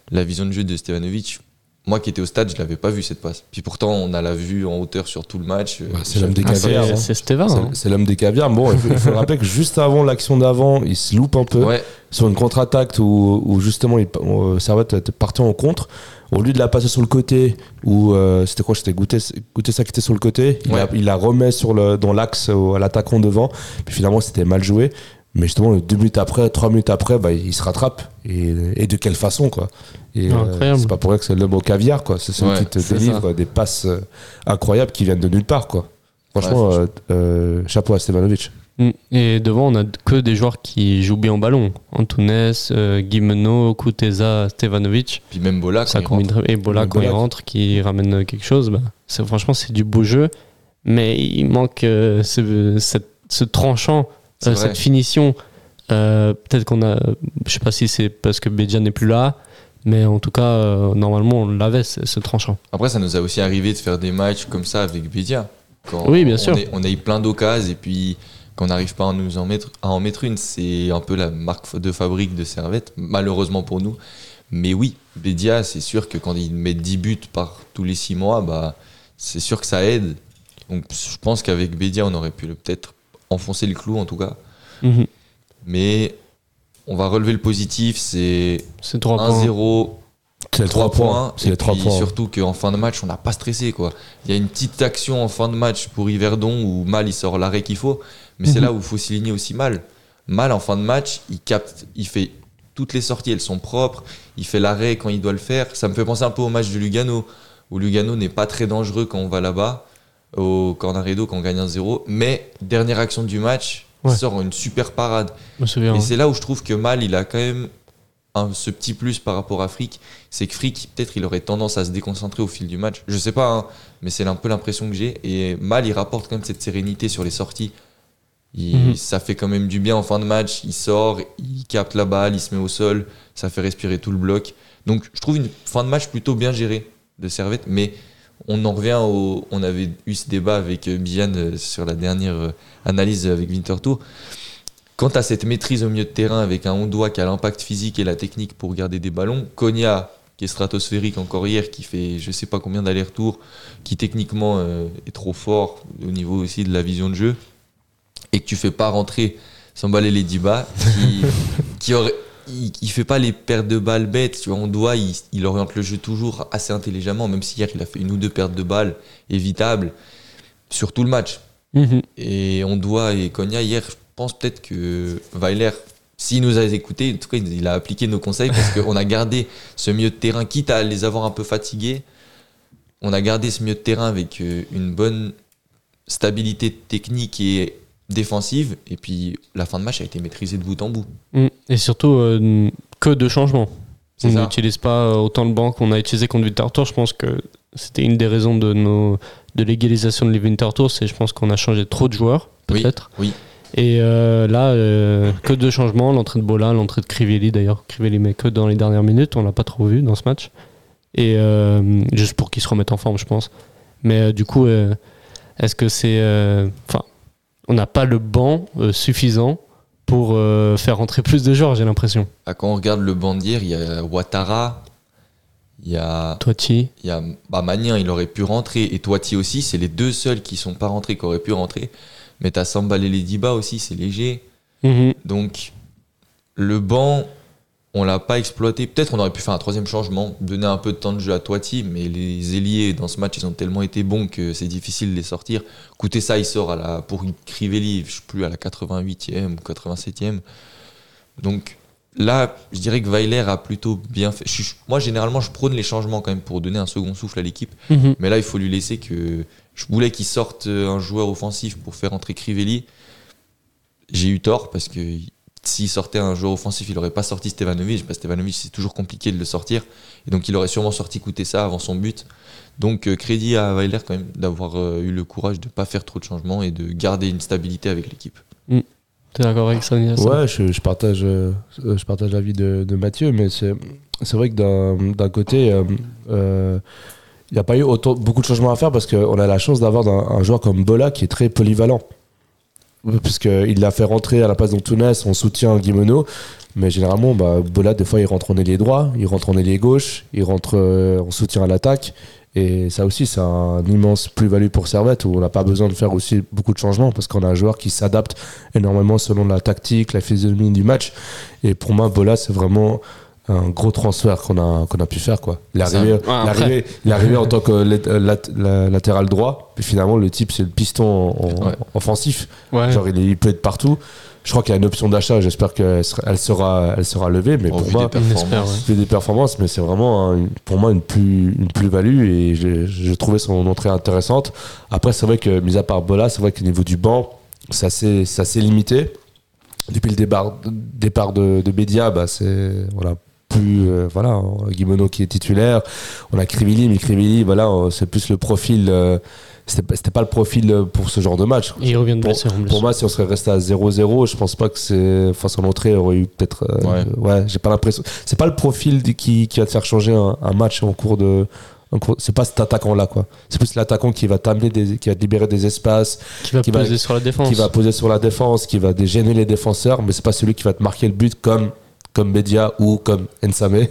la vision de jeu de Stevanovic, moi qui étais au stade, je l'avais pas vu cette passe. Puis pourtant, on a la vue en hauteur sur tout le match. Euh, Bah, c'est l'homme des Ah, c'est- caviars. hein. C'est. C'est- hein. C'est l'homme des caviars. Bon, il faut, il faut le rappeler que juste avant l'action d'avant, il se loupe un peu Ouais, sur une contre-attaque où, où justement il, euh, Servette était parti en contre. Au lieu de la passer sur le côté, où euh, c'était quoi? C'était goûter, goûter ça qui était sur le côté. Il, Ouais. la, il la remet sur le, dans l'axe à l'attaquant devant. Puis finalement, c'était mal joué. Mais justement, deux minutes après, trois minutes après, bah, il se rattrape. Et, et de quelle façon, quoi. Et, euh, incroyable. c'est pas pour rien que c'est l'homme au caviar, quoi. C'est celui Ouais, c'est délivre des passes euh, incroyables qui viennent de nulle part, quoi. Franchement, Ouais, euh, euh, chapeau à Stevanovic. Mm. Et devant, on a que des joueurs qui jouent bien au ballon. Antunes, euh, Guimeno, Kuteza, Stevanovic. puis même Bola, quand Ça il rentre. Et Bola, quand il rentre, qui ramène quelque chose. Bah, c'est- franchement, c'est du beau jeu. mais il manque euh, ce, cette- ce tranchant, euh, cette finition. Euh, Peut-être qu'on a. Je sais pas si c'est parce que Bédia n'est plus là, mais en tout cas, euh, normalement, on l'avait, ce, ce tranchant. Après, ça nous a aussi arrivé de faire des matchs comme ça avec Bédia. Quand Oui, bien on sûr. est- on a eu plein d'occasions et puis quand on n'arrive pas à, nous en mettre, à en mettre une, c'est un peu la marque de fabrique de Servette, malheureusement pour nous. Mais oui, Bédia, c'est sûr que quand il met 10 buts par tous les 6 mois, bah, c'est sûr que ça aide. Donc je pense qu'avec Bédia, on aurait pu le- peut-être enfoncer le clou en tout cas. Mhm. Mais on va relever le positif, c'est C'est trois points. 1-0, C'est les 3 points. C'est et les 3 puis points. surtout qu'en fin de match, on n'a pas stressé. Quoi. Il y a une petite action en fin de match pour Yverdon où Mal il sort l'arrêt qu'il faut. Mais c'est Mhm. là où il faut souligner aussi Mal. Mal en fin de match, il capte, il fait toutes les sorties, elles sont propres. Il fait l'arrêt quand il doit le faire. Ça me fait penser un peu au match de Lugano, où Lugano n'est pas très dangereux quand on va là-bas, au Cornaredo, quand on gagne 1-0. Mais dernière action du match, Ouais. il sort une super parade. Souviens. Et ouais. c'est là où je trouve que Mal, il a quand même un- ce petit plus par rapport à Frick. C'est que Frick, peut-être, il aurait tendance à se déconcentrer au fil du match. Je sais pas, hein, mais c'est un peu l'impression que j'ai. Et Mal, il rapporte quand même cette sérénité sur les sorties. Il- Mhm. Ça fait quand même du bien en fin de match. Il sort, il capte la balle, il se met au sol. Ça fait respirer tout le bloc. Donc, je trouve une fin de match plutôt bien gérée de Servette. Mais on en revient au. On avait eu ce débat avec euh, Bian euh, sur la dernière euh, analyse avec Winterthur. Quant à cette maîtrise au milieu de terrain avec un Hondois qui a l'impact physique et la technique pour garder des ballons, Konya qui est stratosphérique encore hier, qui fait je sais pas combien d'allers-retours, qui techniquement est trop fort au niveau aussi de la vision de jeu, et que tu fais pas rentrer Sambalé les Diba, qui, qui aurait, il, il fait pas les pertes de balles bêtes, tu vois, Hondois il, il oriente le jeu toujours assez intelligemment, même si hier il a fait une ou deux pertes de balles évitables sur tout le match. Mhm. Et on doit, et Konya, hier, je pense peut-être que Weiler, s'il nous a écoutés, en tout cas, il il a appliqué nos conseils parce qu'on a gardé ce milieu de terrain, quitte à les avoir un peu fatigués, on a gardé ce milieu de terrain avec euh, une bonne stabilité technique et défensive. Et puis, la fin de match a été maîtrisée de bout en bout. Mm. Et surtout, euh, que de changements. On n'utilise pas euh, autant le banc qu'on a utilisé contre Winter Tour. Je pense que c'était une des raisons de, nos, de l'égalisation de. C'est je pense qu'on a changé trop de joueurs, peut-être. oui. Et euh, là, euh, que de changements. L'entrée de Bola, l'entrée de Crivelli d'ailleurs. Crivelli, mais que dans les dernières minutes. On l'a pas trop vu dans ce match. Et juste pour qu'il se remette en forme, je pense. Mais du coup, est-ce que c'est. Enfin, on n'a pas le banc euh, suffisant pour euh, faire rentrer plus de joueurs, j'ai l'impression. Ah, Quand on regarde le banc d'hier, il y a Ouattara, il y a Toiti. Il y a bah, il aurait pu rentrer, et Toiti aussi, c'est les deux seuls qui sont pas rentrés, qui auraient pu rentrer. Mais t'as Sambal et Diba aussi, c'est léger. Mhm. Donc, le banc, on l'a pas exploité. Peut-être on aurait pu faire un troisième changement, donner un peu de temps de jeu à Toiti, mais les ailiers dans ce match, ils ont tellement été bons que c'est difficile de les sortir. Écoutez, ça, il sort à la, pour Crivelli, je sais plus, à la 88e ou 87e. Donc, Là, je dirais que Weiler a plutôt bien fait. Je moi, généralement, je prône les changements quand même pour donner un second souffle à l'équipe. Mhm. Mais là, il faut lui laisser que. Je voulais qu'il sorte euh, un joueur offensif pour faire entrer Crivelli. J'ai eu tort parce que s'il sortait un joueur offensif, il n'aurait pas sorti Stevanovic. Parce que Stevanovic, c'est toujours compliqué de le sortir. Et donc, il aurait sûrement sorti coûter ça avant son but. Donc, euh, crédit à Weiler quand même d'avoir euh, eu le courage de ne pas faire trop de changements et de garder une stabilité avec l'équipe. T'es d'accord avec ça, Nias? Ouais, je, je partage, euh, je partage l'avis de, de Mathieu, mais c'est c'est vrai que d'un d'un côté, euh, euh, il n'y a pas eu autant, beaucoup de changements à faire parce qu'on a la chance d'avoir un, un joueur comme Bola qui est très polyvalent. Puisqu'il l'a fait rentrer à la place d'Antunes en soutien Guimeno. Mais généralement, bah, Bola, des fois, il rentre en ailier droit, il rentre en ailier gauche, il rentre euh, en soutien à l'attaque. Et ça aussi, c'est un immense plus-value pour Servette où on n'a pas besoin de faire aussi beaucoup de changements parce qu'on a un joueur qui s'adapte énormément selon la tactique, la physionomie du match. Et pour moi, Bola, c'est vraiment un gros transfert qu'on a, qu'on a pu faire. Quoi. Il, est Ça- arrivé, Ouais, il, est après- arrivé, il est arrivé en tant que lat- euh, lat- la- latéral droit, puis finalement, le type, c'est le piston en- Ouais. offensif. Ouais. Genre, il, peut être partout. Je crois qu'il y a une option d'achat, j'espère qu'elle sera, elle sera, levée, mais pour moi, des performances. des performances, mais c'est vraiment un- pour moi une plus une plus value et j'ai trouvé son entrée intéressante. Après, c'est vrai que mis à part Bola, c'est vrai qu'au niveau du banc, c'est assez limité. Depuis le départ, départ de, de Bédia, bah c'est voilà plus euh, voilà Guimono qui est titulaire on a Krivili mais Krivili voilà euh, c'est plus le profil euh, c'était pas- le profil pour ce genre de match Et il revient de pour, blessure en plus. pour moi si on serait resté à 0-0 je pense pas que c'est enfin son entrée aurait eu peut-être euh, ouais, j'ai pas l'impression c'est pas le profil qui, qui va te faire changer un, un match en cours de c'est pas cet attaquant là quoi c'est plus l'attaquant qui va t'amener des qui va te libérer des espaces qui va qui va- peser sur la défense. qui va poser sur la défense, qui va dégêner les défenseurs, mais c'est pas celui qui va te marquer le but comme comme Bedia ou comme Ensame.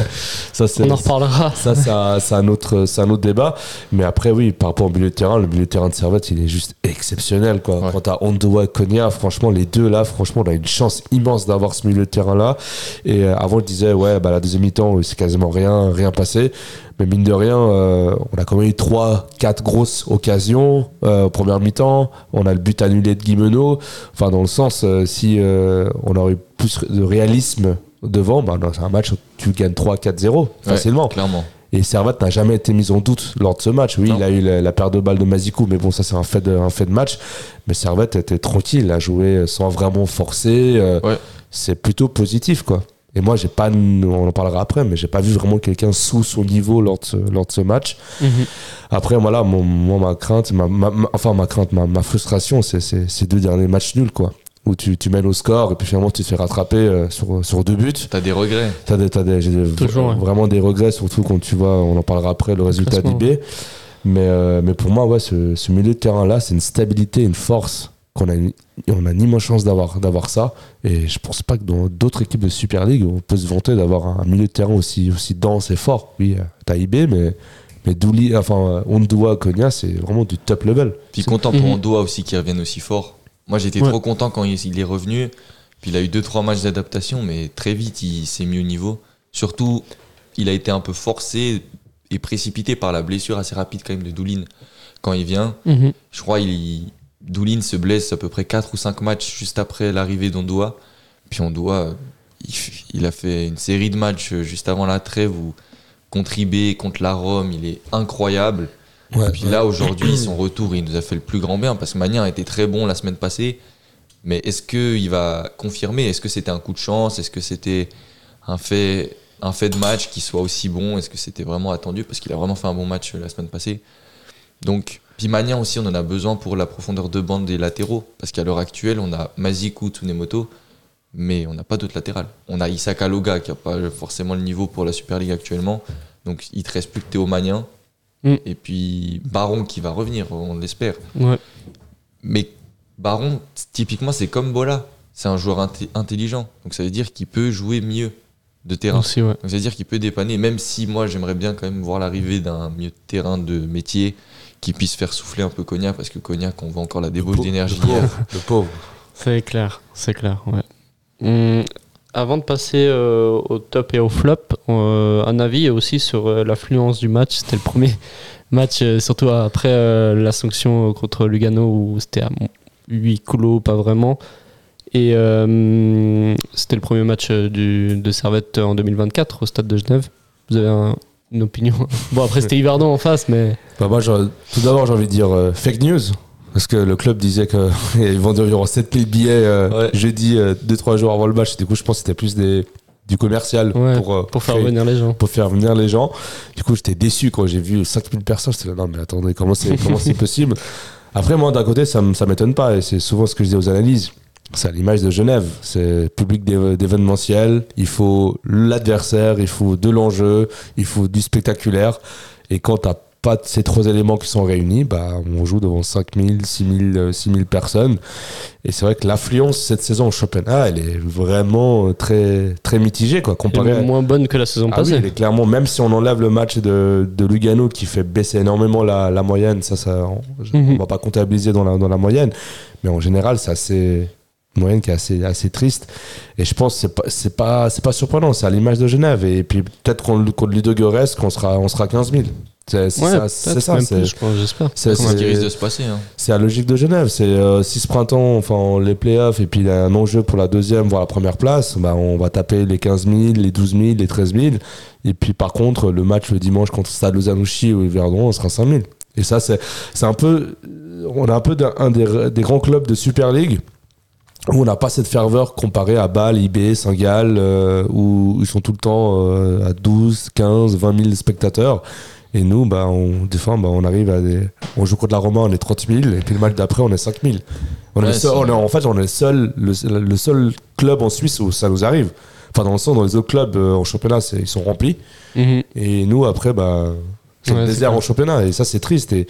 ça On en reparlera. ça c'est un, c'est un autre c'est un autre débat. Mais après oui, par rapport au milieu de terrain, le milieu de terrain de Servette, il est juste exceptionnel quoi. Ouais. Quand t'as Ondoa et Konya, franchement les deux là, franchement on a une chance immense d'avoir ce milieu de terrain là. Et euh, avant je disais ouais bah la deuxième mi-temps c'est quasiment rien rien passé. Mais mine de rien, euh, on a quand même eu 3 quatre grosses occasions euh, en première mi-temps. On a le but annulé de Guimeno. Enfin, dans le sens, euh, si on aurait eu plus de réalisme devant, bah, c'est un match où tu gagnes 3-4-0 facilement. Ouais, clairement. Et Servette n'a jamais été mis en doute lors de ce match. Oui, Non. il a eu la, la paire de balles de Mazikou, mais bon, ça c'est un fait de, un fait de match. Mais Servette était tranquille, il a joué sans vraiment forcer. Ouais. C'est plutôt positif, quoi. Et moi, j'ai pas, on en parlera après, mais j'ai pas vu vraiment quelqu'un sous son niveau lors de ce, lors de ce match. Mhm. Après, voilà, mon, moi, ma crainte, ma, ma- ma- enfin, ma crainte, ma, ma frustration, c'est c'est- ces deux derniers matchs nuls, quoi. Où tu, tu mènes au score et puis finalement tu te fais rattraper euh, sur, sur deux buts. T'as des regrets. T'as des, t'as des- j'ai des- Toujours, ouais. vraiment des regrets, surtout quand tu vois, on en parlera après, le résultat d'IB. Mais, euh, mais pour moi, ouais, ce, ce milieu de terrain-là, c'est une stabilité, une force qu'on a, une- on a ni moins chance d'avoir, d'avoir ça. Et je pense pas que dans d'autres équipes de Super League, on peut se vanter d'avoir un milieu de terrain aussi, aussi dense et fort. Oui, euh, t'as IB, mais, mais Douli, enfin, euh, Ondua, Konya, c'est vraiment du top level. Puis content pour Mhm. Andoa aussi qu'il revienne aussi fort. Moi j'étais Ouais. trop content quand il, il est revenu. Puis il a eu 2-3 matchs d'adaptation, mais très vite il s'est mis au niveau. Surtout, il a été un peu forcé et précipité par la blessure assez rapide quand même de Doulin quand il vient. Mhm. Je crois il Doulin se blesse à peu près 4 ou 5 matchs juste après l'arrivée d'Ondoa. Puis Ondoa, il, il a fait une série de matchs euh, juste avant la trêve où contre IB, contre la Rome, il est incroyable. Ouais, Et puis là, aujourd'hui, son retour, il nous a fait le plus grand bien parce que Magnin a été très bon la semaine passée. Mais est-ce qu'il va confirmer? Est-ce que c'était un coup de chance? Est-ce que c'était un fait, un fait de match qui soit aussi bon? Est-ce que c'était vraiment attendu? Parce qu'il a vraiment fait un bon match euh, la semaine passée. Donc, puis Magnin aussi, on en a besoin pour la profondeur de bande des latéraux. Parce qu'à l'heure actuelle, on a Mazikou, Tsunemoto, mais on n'a pas d'autres latérales. On a Issa Kaloga qui n'a pas forcément le niveau pour la Super League actuellement. Donc, il te reste plus que Théo Magnin. Mm. Et puis Baron qui va revenir, on l'espère. Ouais. Mais Baron, typiquement, c'est comme Bola. C'est un joueur inté- intelligent. Donc ça veut dire qu'il peut jouer mieux de terrain. Aussi, ouais. Donc ça veut dire qu'il peut dépanner, même si moi j'aimerais bien quand même voir l'arrivée d'un milieu de terrain de métier qui puisse faire souffler un peu Cognac, parce que Cognac, on voit encore la débauche d'énergie le hier. pauvre, le pauvre. C'est clair, c'est clair, ouais. Hum, avant de passer euh, au top et au flop, euh, un avis aussi sur euh, l'affluence du match. C'était le premier match, euh, surtout après euh, la sanction contre Lugano où c'était à huis clos, pas vraiment. Et euh, c'était le premier match du, de Servette en 2024 au stade de Genève. Vous avez un- une opinion Bon, après, c'était Yverdon en face, mais. Bah moi, tout d'abord, j'ai envie de dire euh, fake news. Parce que le club disait qu'ils vendaient environ 7000 billets euh, Ouais. jeudi, 2-3 jours avant le match. Du coup, je pense que c'était plus des, du commercial Ouais, pour, euh, Pour faire créer- venir les gens. pour faire venir les gens. Du coup, j'étais déçu quand j'ai vu 5000 personnes. J'étais là, non, mais attendez, comment c'est possible? Après, moi, d'un côté, ça, ça m'étonne pas. Et c'est souvent ce que je dis aux analyses. C'est à l'image de Genève. C'est public d'é- d'événementiel. Il faut l'adversaire, il faut de l'enjeu, il faut du spectaculaire. Et quand t'as pas ces trois éléments qui sont réunis, bah, on joue devant 5000, 6000, euh, 6000 personnes. Et c'est vrai que l'affluence cette saison au championnat, elle est vraiment euh, très, très mitigée, quoi, Elle est comparée à- même moins bonne que la saison ah oui, passée. elle est clairement, même si on enlève le match de, de Lugano qui fait baisser énormément la, la moyenne, ça, ça on, Mhm. on va pas comptabiliser dans la, dans la moyenne, mais en général, c'est assez moyenne qui est assez, assez triste. Et je pense que c'est pas, c'est pas, c'est pas surprenant, c'est à l'image de Genève. Et puis peut-être contre, contre Ludo Goretz, qu'on sera, on sera 15 000. C'est Ouais, ça, c'est je pense, j'espère. c'est- ce qui risque de se passer. hein. c'est la logique de Genève. C'est euh, si ce printemps, enfin les playoffs, et puis il y a un enjeu pour la deuxième, voire la première place, bah, on va taper les 15 000, les 12 000, les 13 000. Et puis par contre, le match le dimanche contre Stade Lozanouchi ou Yverdon, on sera 5 000. Et ça, c'est c'est un peu. On a un peu d'un- un des, des grands clubs de Super League où on n'a pas cette ferveur comparée à Bâle, IB, Saint-Gall, euh, où ils sont tout le temps euh, à 12, 15, 20 000 spectateurs. Et nous, bah, on, des fois, bah, on arrive à des. On joue contre la Roma, on est 30 000, et puis le match d'après, on est 5 000. On Ouais, est seul- c'est- on est- en fait, on est le seul, le, le seul club en Suisse où ça nous arrive. Enfin, dans le sens, dans les autres clubs euh, en championnat, ils sont remplis. Mhm. Et nous, après, bah, c'est Ouais, le désert en championnat. Et ça, c'est triste. Et,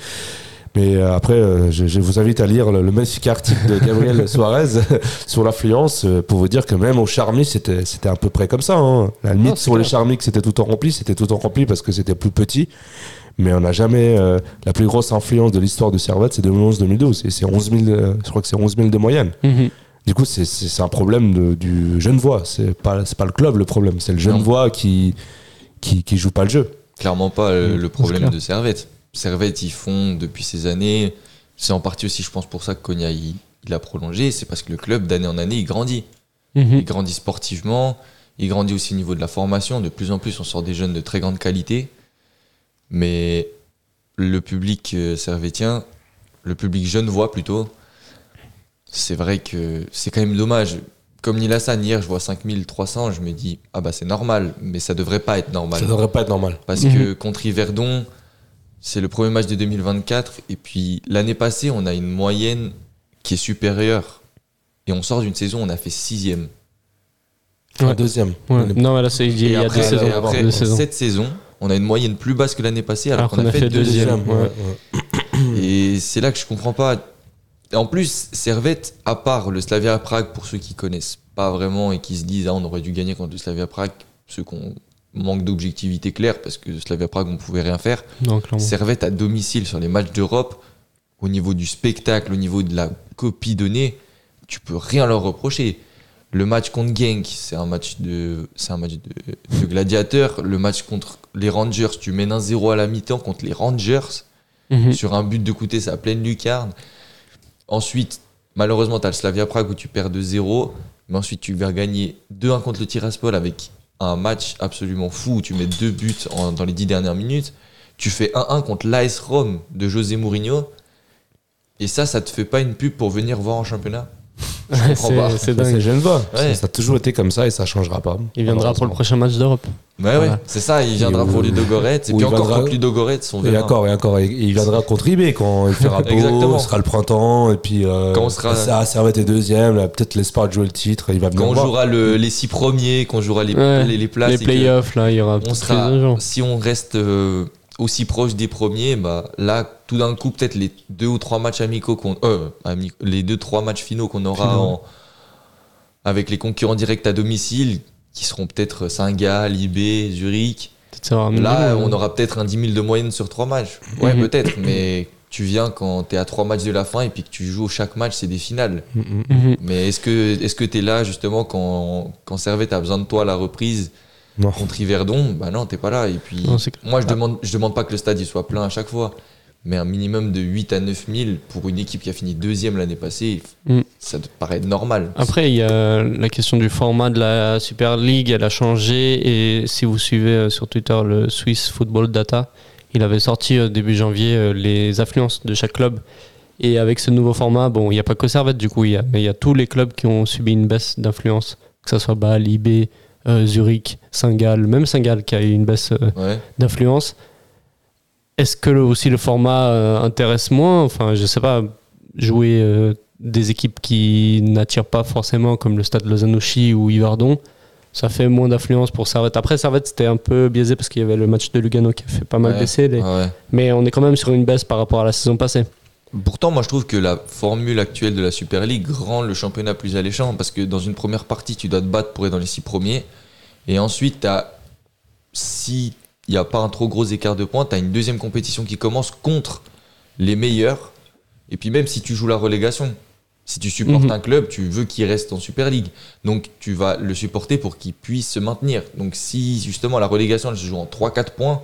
mais euh, après, euh, je, je vous invite à lire le, le magnifique article de Gabriel Suarez sur l'affluence euh, pour vous dire que même au Charmy, c'était à peu près comme ça. hein. La limite, Non, sur les clair. Charmy, que c'était tout en rempli, c'était tout en rempli parce que c'était plus petit. Mais on n'a jamais. euh, la plus grosse influence de l'histoire de Servette, c'est 2011-2012. Et c'est 11 000, euh, je crois que c'est 11 000 de moyenne. Mhm. Du coup, c'est- un problème de- du Genevois. C'est pas, c'est pas le club le problème, c'est le Genevois qui, qui, qui joue pas le jeu. Clairement pas euh, le problème de Servette. Servette, ils font depuis ces années. C'est en partie aussi, je pense, pour ça que Konya il, il a prolongé. C'est parce que le club, d'année en année, il grandit. Mhm. Il grandit sportivement. Il grandit aussi au niveau de la formation. De plus en plus, on sort des jeunes de très grande qualité. Mais le public euh, servétien, le public genevois plutôt, c'est vrai que c'est quand même dommage. Comme Nil Hassan, hier, je vois 5300, je me dis, ah bah c'est normal, mais ça devrait pas être normal. Ça devrait pas être normal. Parce Mhm. que contre Yverdon, c'est le premier match de 2024. Et puis l'année passée, on a une moyenne qui est supérieure. Et on sort d'une saison, on a fait sixième. Deuxième. Ouais. Non, là, c'est il y a après, deux saisons. et après, deux saisons. cette saison, on a une moyenne plus basse que l'année passée, alors, qu'on a, fait, deuxième. deuxième. ouais. ouais. Et c'est là que je comprends pas. Et En plus, Servette, à part le Slavia Prague, pour ceux qui connaissent pas vraiment et qui se disent ah, on aurait dû gagner contre le Slavia Prague, ceux qu'on manque d'objectivité claire, parce que Slavia Prague, on pouvait rien faire. Non. Servette à domicile sur les matchs d'Europe, au niveau du spectacle, au niveau de la copie donnée, tu peux rien leur reprocher. Le match contre Genk, c'est un match de, c'est un match de, de gladiateur. Le match contre les Rangers, tu mènes un 0 à la mi-temps contre les Rangers Mhm. sur un but de côté, à pleine lucarne. Ensuite, malheureusement, tu as le Slavia Prague où tu perds de 0, mais ensuite tu vas gagner 2-1 contre le Tiraspol avec un match absolument fou où tu mets deux buts dans les 10 dernières minutes. Tu fais 1-1 contre l'AS Rome de José Mourinho. Et ça, ça te fait pas une pub pour venir voir en championnat? C'est- dingue. Genevois. Ouais. Ça, ça a toujours été comme ça et ça changera pas. Il viendra pour le prochain match d'Europe. Ouais, ouais, c'est ça, il viendra Et pour Ludogorets. Et puis il encore viendra- contre Ludogorets, on Et encore, et encore. Et il viendra contre IB quand il fera beau, Exactement. ce sera le printemps, et puis euh, Quand on sera- ça, Servette est deuxième, peut-être l'espoir de jouer le titre, il va Quand on voir. jouera le- les six premiers, quand on jouera les, Ouais, les, les places. Les playoffs, là, il y aura on sera, plus de gens. si on reste euh, aussi proche des premiers, bah là, tout d'un coup, peut-être les deux ou trois matchs amicaux qu'on, euh, les deux trois matchs finaux qu'on aura en- avec les concurrents directs à domicile, qui seront peut-être Saint-Gall, IB, Zurich. Là, on aura peut-être un 10 000 de moyenne sur trois matchs. Ouais, Mhm. peut-être, mais tu viens quand t'es à trois matchs de la fin et puis que tu joues chaque match, c'est des finales. Mm, mm. Mhm. Mais est-ce que est-ce que t'es là justement quand quand Servette a besoin de toi à la reprise Non. contre Yverdon Bah non, t'es pas là. Et puis Non, moi, je demande je demande pas que le stade il soit plein à chaque fois, mais un minimum de 8 à 9 000 pour une équipe qui a fini deuxième l'année passée, Mm. ça te paraît normal. Après, il y a la question du format de la Super League, elle a changé. Et si vous suivez euh, sur Twitter le Swiss Football Data, il avait sorti euh, début janvier euh, les affluences de chaque club. Et avec ce nouveau format, bon, il n'y a pas que Servette du coup, il y a, mais il y a tous les clubs qui ont subi une baisse d'influence, que ce soit Bâle, IB, euh, Zurich, Saint-Gall, même Saint-Gall qui a eu une baisse euh, Ouais. d'influence. Est-ce que le- aussi le format euh, intéresse moins? Enfin, je sais pas, jouer des équipes qui n'attirent pas forcément, comme le stade Lausanne-Ouchy ou Yverdon, ça fait moins d'influence pour Servette. Après, Servette, c'était un peu biaisé parce qu'il y avait le match de Lugano qui a fait pas mal Ouais. baisser. les- Ouais. Mais on est quand même sur une baisse par rapport à la saison passée. Pourtant, moi, je trouve que la formule actuelle de la Super League rend le championnat plus alléchant parce que dans une première partie, tu dois te battre pour être dans les six premiers. Et ensuite, t'as- si il n'y a pas un trop gros écart de points, tu as une deuxième compétition qui commence contre les meilleurs. Et puis, même si tu joues la relégation, si tu supportes Mhm. un club, tu veux qu'il reste en Super League. Donc, tu vas le supporter pour qu'il puisse se maintenir. Donc, si justement la relégation elle se joue en 3-4 points,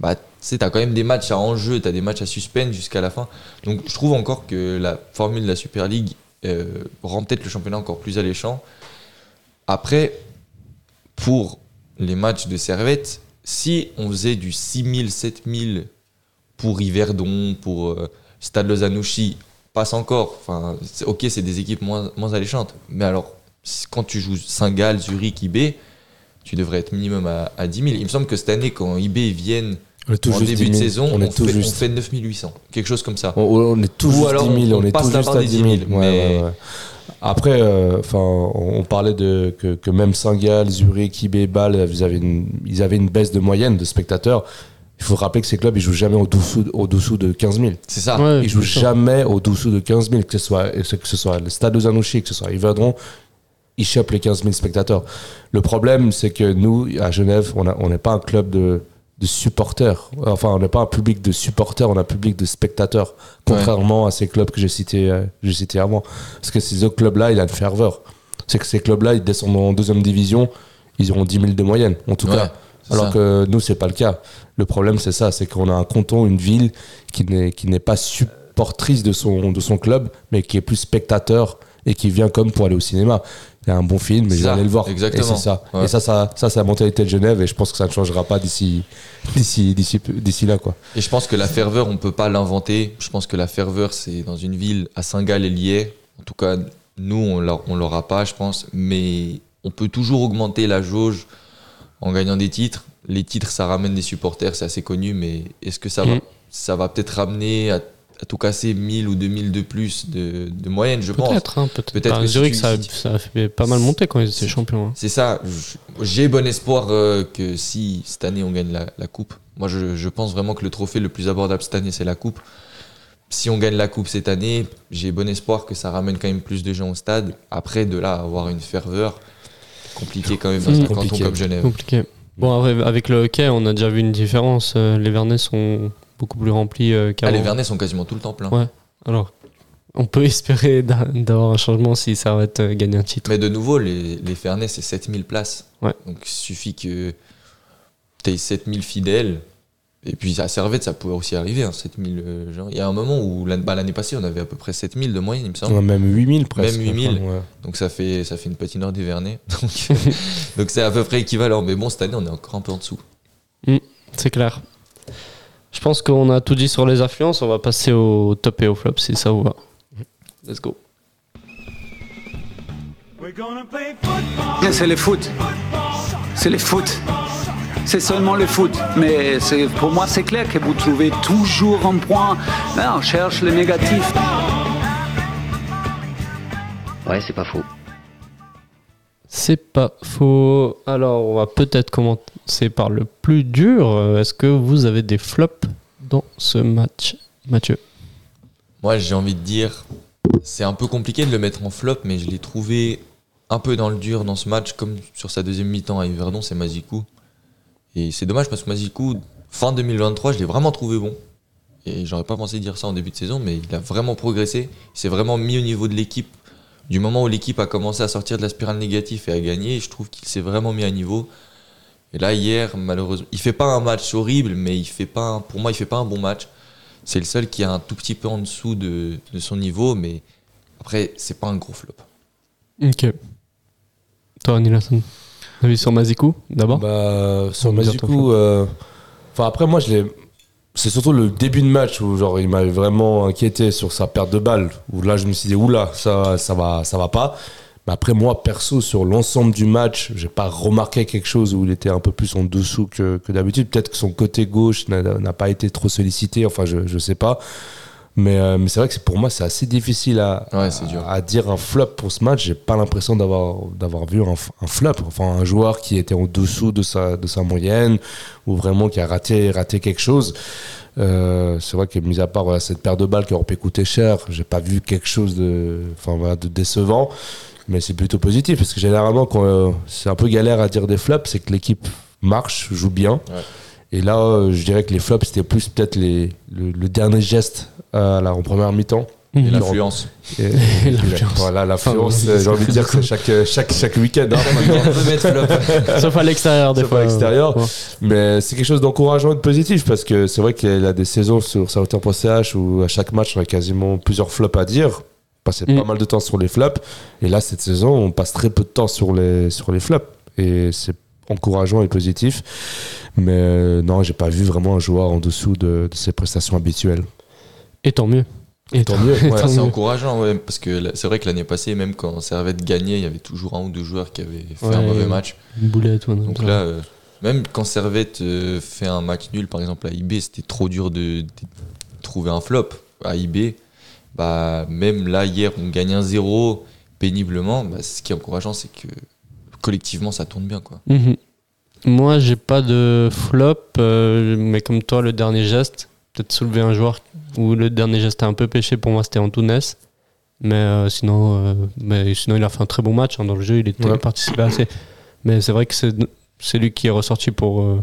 bah, tu sais, t'as quand même des matchs à enjeu, t'as des matchs à suspendre jusqu'à la fin. Donc je trouve encore que la formule de la Super League euh, rend peut-être le championnat encore plus alléchant. Après, pour les matchs de Servette, si on faisait du 6000, 7000 pour Yverdon, pour euh, Stade Lausanne-Ouchy, passe encore. Enfin, ok, c'est des équipes moins, moins alléchantes. Mais alors, quand tu joues Saint-Gall, Zurich, IB, tu devrais être minimum à, à 10 000. Il me semble que cette année, quand IB viennent On tout en début 10 de 000. saison, on on, est tout fait, on juste. fait 9 800. Quelque chose comme ça. On, on est tout Ou juste alors 10 000, on on, est passe tout juste à des 10 10 000. 000, Ouais, mais- ouais, ouais. Après, euh, enfin, on, on parlait de que, que même Saint-Gall, Zurich, IB, Bâle, ils avaient, une, ils avaient une baisse de moyenne de spectateurs. Il faut rappeler que ces clubs, ils jouent jamais au-dessous au-dessous de 15 000. C'est ça. Ouais, Ils jouent jamais au-dessous de 15 000, que ce soit, que ce soit le Stade de Zanouchi, que ce soit Yverdon, ils chopent les 15 000 spectateurs. Le problème, c'est que nous, à Genève, on n'est pas un club de, de supporters. Enfin, on n'est pas un public de supporters, on a un public de spectateurs. Contrairement à ces clubs que j'ai cités, euh, j'ai cités avant. Parce que ces autres clubs-là, il a une ferveur. C'est que ces clubs-là, ils descendent en deuxième division, ils auront 10 000 de moyenne, en tout Ouais, cas. Alors ça. que nous, c'est pas le cas. Le problème, c'est ça, c'est qu'on a un canton, une ville qui n'est qui n'est pas supportrice de son de son club, mais qui est plus spectateur et qui vient comme pour aller au cinéma. Il y a un bon film, ça, aller le voir. exactement. Et c'est ça. Ouais. Et ça, ça, ça, c'est la mentalité de Genève, et je pense que ça ne changera pas d'ici d'ici d'ici d'ici là, quoi. Et je pense que la ferveur, on peut pas l'inventer. Je pense que la ferveur, c'est dans une ville à Saint-Gall et Lié. En tout cas, nous, on l'a- on l'aura pas, je pense. Mais on peut toujours augmenter la jauge en gagnant des titres. Les titres, ça ramène des supporters, c'est assez connu. Mais est-ce que ça va, Mhm. ça va peut-être ramener à, à tout casser 1000 ou 2000 de plus de, de moyenne, je pense. Peut-être, hein, peut-être. Peut-être Bah, que si Zurich, tu- ça, si tu- ça a fait pas mal monter quand ils étaient champions. hein. C'est ça. J'ai bon espoir euh, que si cette année on gagne la, la coupe. Moi, je, je pense vraiment que le trophée le plus abordable cette année, c'est la coupe. Si on gagne la coupe cette année, j'ai bon espoir que ça ramène quand même plus de gens au stade. Après, de là, avoir une ferveur, compliqué quand même dans un canton comme Genève. Compliqué. Bon, avec le hockey, on a déjà vu une différence. Euh, Les Vernets sont beaucoup plus remplis euh, Ah, qu'avant. les Vernets sont quasiment tout le temps pleins. Ouais. Alors, on peut espérer d'a- d'avoir un changement si ça va être euh, gagner un titre. Mais de nouveau, les, les Fernets, c'est 7000 places. Ouais. Donc il suffit que tu aies 7000 fidèles. Et puis à Servette, ça pouvait aussi arriver, hein, 7000 euh, gens. Il y a un moment où l'année bah, l'année passée, on avait à peu près 7000 de moyenne, il me semble. A même 8000 presque. Même 8000. Ouais. Donc ça fait, ça fait une patinoire des Vernets. Donc donc c'est à peu près équivalent. Mais bon, cette année, on est encore un peu en dessous. C'est clair. Je pense qu'on a tout dit sur les affluences. On va passer au top et au flop si ça vous va. Let's go. C'est le foot. C'est le foot. C'est seulement le foot. Mais c'est- pour moi, c'est clair que vous trouvez toujours un point. Là, on cherche le négatif. Ouais, c'est pas faux. C'est pas faux. Alors, on va peut-être commencer par le plus dur. Est-ce que vous avez des flops dans ce match, Mathieu? Moi, j'ai envie de dire, c'est un peu compliqué de le mettre en flop, mais je l'ai trouvé un peu dans le dur dans ce match, comme sur sa deuxième mi-temps à Yverdon, c'est Mazikou. Et c'est dommage parce que Mazikou, fin 2023, je l'ai vraiment trouvé bon. Et j'aurais pas pensé dire ça en début de saison, mais il a vraiment progressé. Il s'est vraiment mis au niveau de l'équipe. Du moment où l'équipe a commencé à sortir de la spirale négative et à gagner, je trouve qu'il s'est vraiment mis à niveau. Et là, hier, malheureusement, il fait pas un match horrible, mais il fait pas, un- pour moi, il fait pas un bon match. C'est le seul qui est un tout petit peu en dessous de, de son niveau, mais après, c'est pas un gros flop. Ok. Toi, Nilasson Avis sur Mazikou, d'abord? Bah, sur Mazikou, euh, enfin après moi je l'ai, c'est surtout le début de match où genre il m'avait vraiment inquiété sur sa perte de balle. Où là je me suis dit oula ça ça va ça va pas. Mais après moi perso sur l'ensemble du match, j'ai pas remarqué quelque chose où il était un peu plus en dessous que, d'habitude. Peut-être que son côté gauche n'a n'a pas été trop sollicité. Enfin je je sais pas. Mais, euh, mais c'est vrai que pour moi, c'est assez difficile à, Ouais, à dire un flop pour ce match. J'ai pas l'impression d'avoir d'avoir vu un, flop. Enfin, un joueur qui était en dessous de sa, de sa moyenne ou vraiment qui a raté, raté quelque chose. Euh, c'est vrai que, mis à part voilà, cette paire de balles qui aurait pu coûter cher, j'ai pas vu quelque chose de, enfin, voilà, de décevant. Mais c'est plutôt positif parce que généralement, quand euh, c'est un peu galère à dire des flops, c'est que l'équipe marche, joue bien. Et là, euh, je dirais que les flops, c'était plus peut-être les, le, le dernier geste euh, en première mi-temps. Et l'influence. Voilà, l'influence, Enfin, euh, j'ai envie de dire que c'est chaque, chaque, chaque week-end. hein. On. Sauf à l'extérieur, des Sauf fois. à l'extérieur. Ouais. Mais c'est quelque chose d'encourageant et de positif parce que c'est vrai qu'il a des saisons sur Sauter.ch où à chaque match, on a quasiment plusieurs flops à dire. Passer Mm. pas mal de temps sur les flops. Et là, cette saison, on passe très peu de temps sur les, sur les flops. Et c'est encourageant et positif. Mais euh, non, j'ai pas vu vraiment un joueur en dessous de, de ses prestations habituelles. Et tant mieux. Et Tant mieux. ouais. C'est encourageant, ouais, parce que c'est vrai que l'année passée, même quand Servette gagnait, il y avait toujours un ou deux joueurs qui avaient fait un Ouais. mauvais match. Une boulette ou un Donc là, euh, même quand Servette euh, fait un match nul, par exemple à IB, c'était trop dur de, de trouver un flop. À IB, bah, même là, hier, on gagne un 0 péniblement. Bah, ce qui est encourageant, c'est que collectivement, ça tourne bien. Quoi. Mhm. Moi, j'ai pas de flop, euh, mais comme toi, le dernier geste, peut-être soulever un joueur où le dernier geste a un peu pêché, pour moi, c'était Antunes. Mais euh, sinon, euh, mais sinon, il a fait un très bon match hein, dans le jeu, il était Ouais. il participait assez. Mais c'est vrai que c'est c'est lui qui est ressorti pour, euh,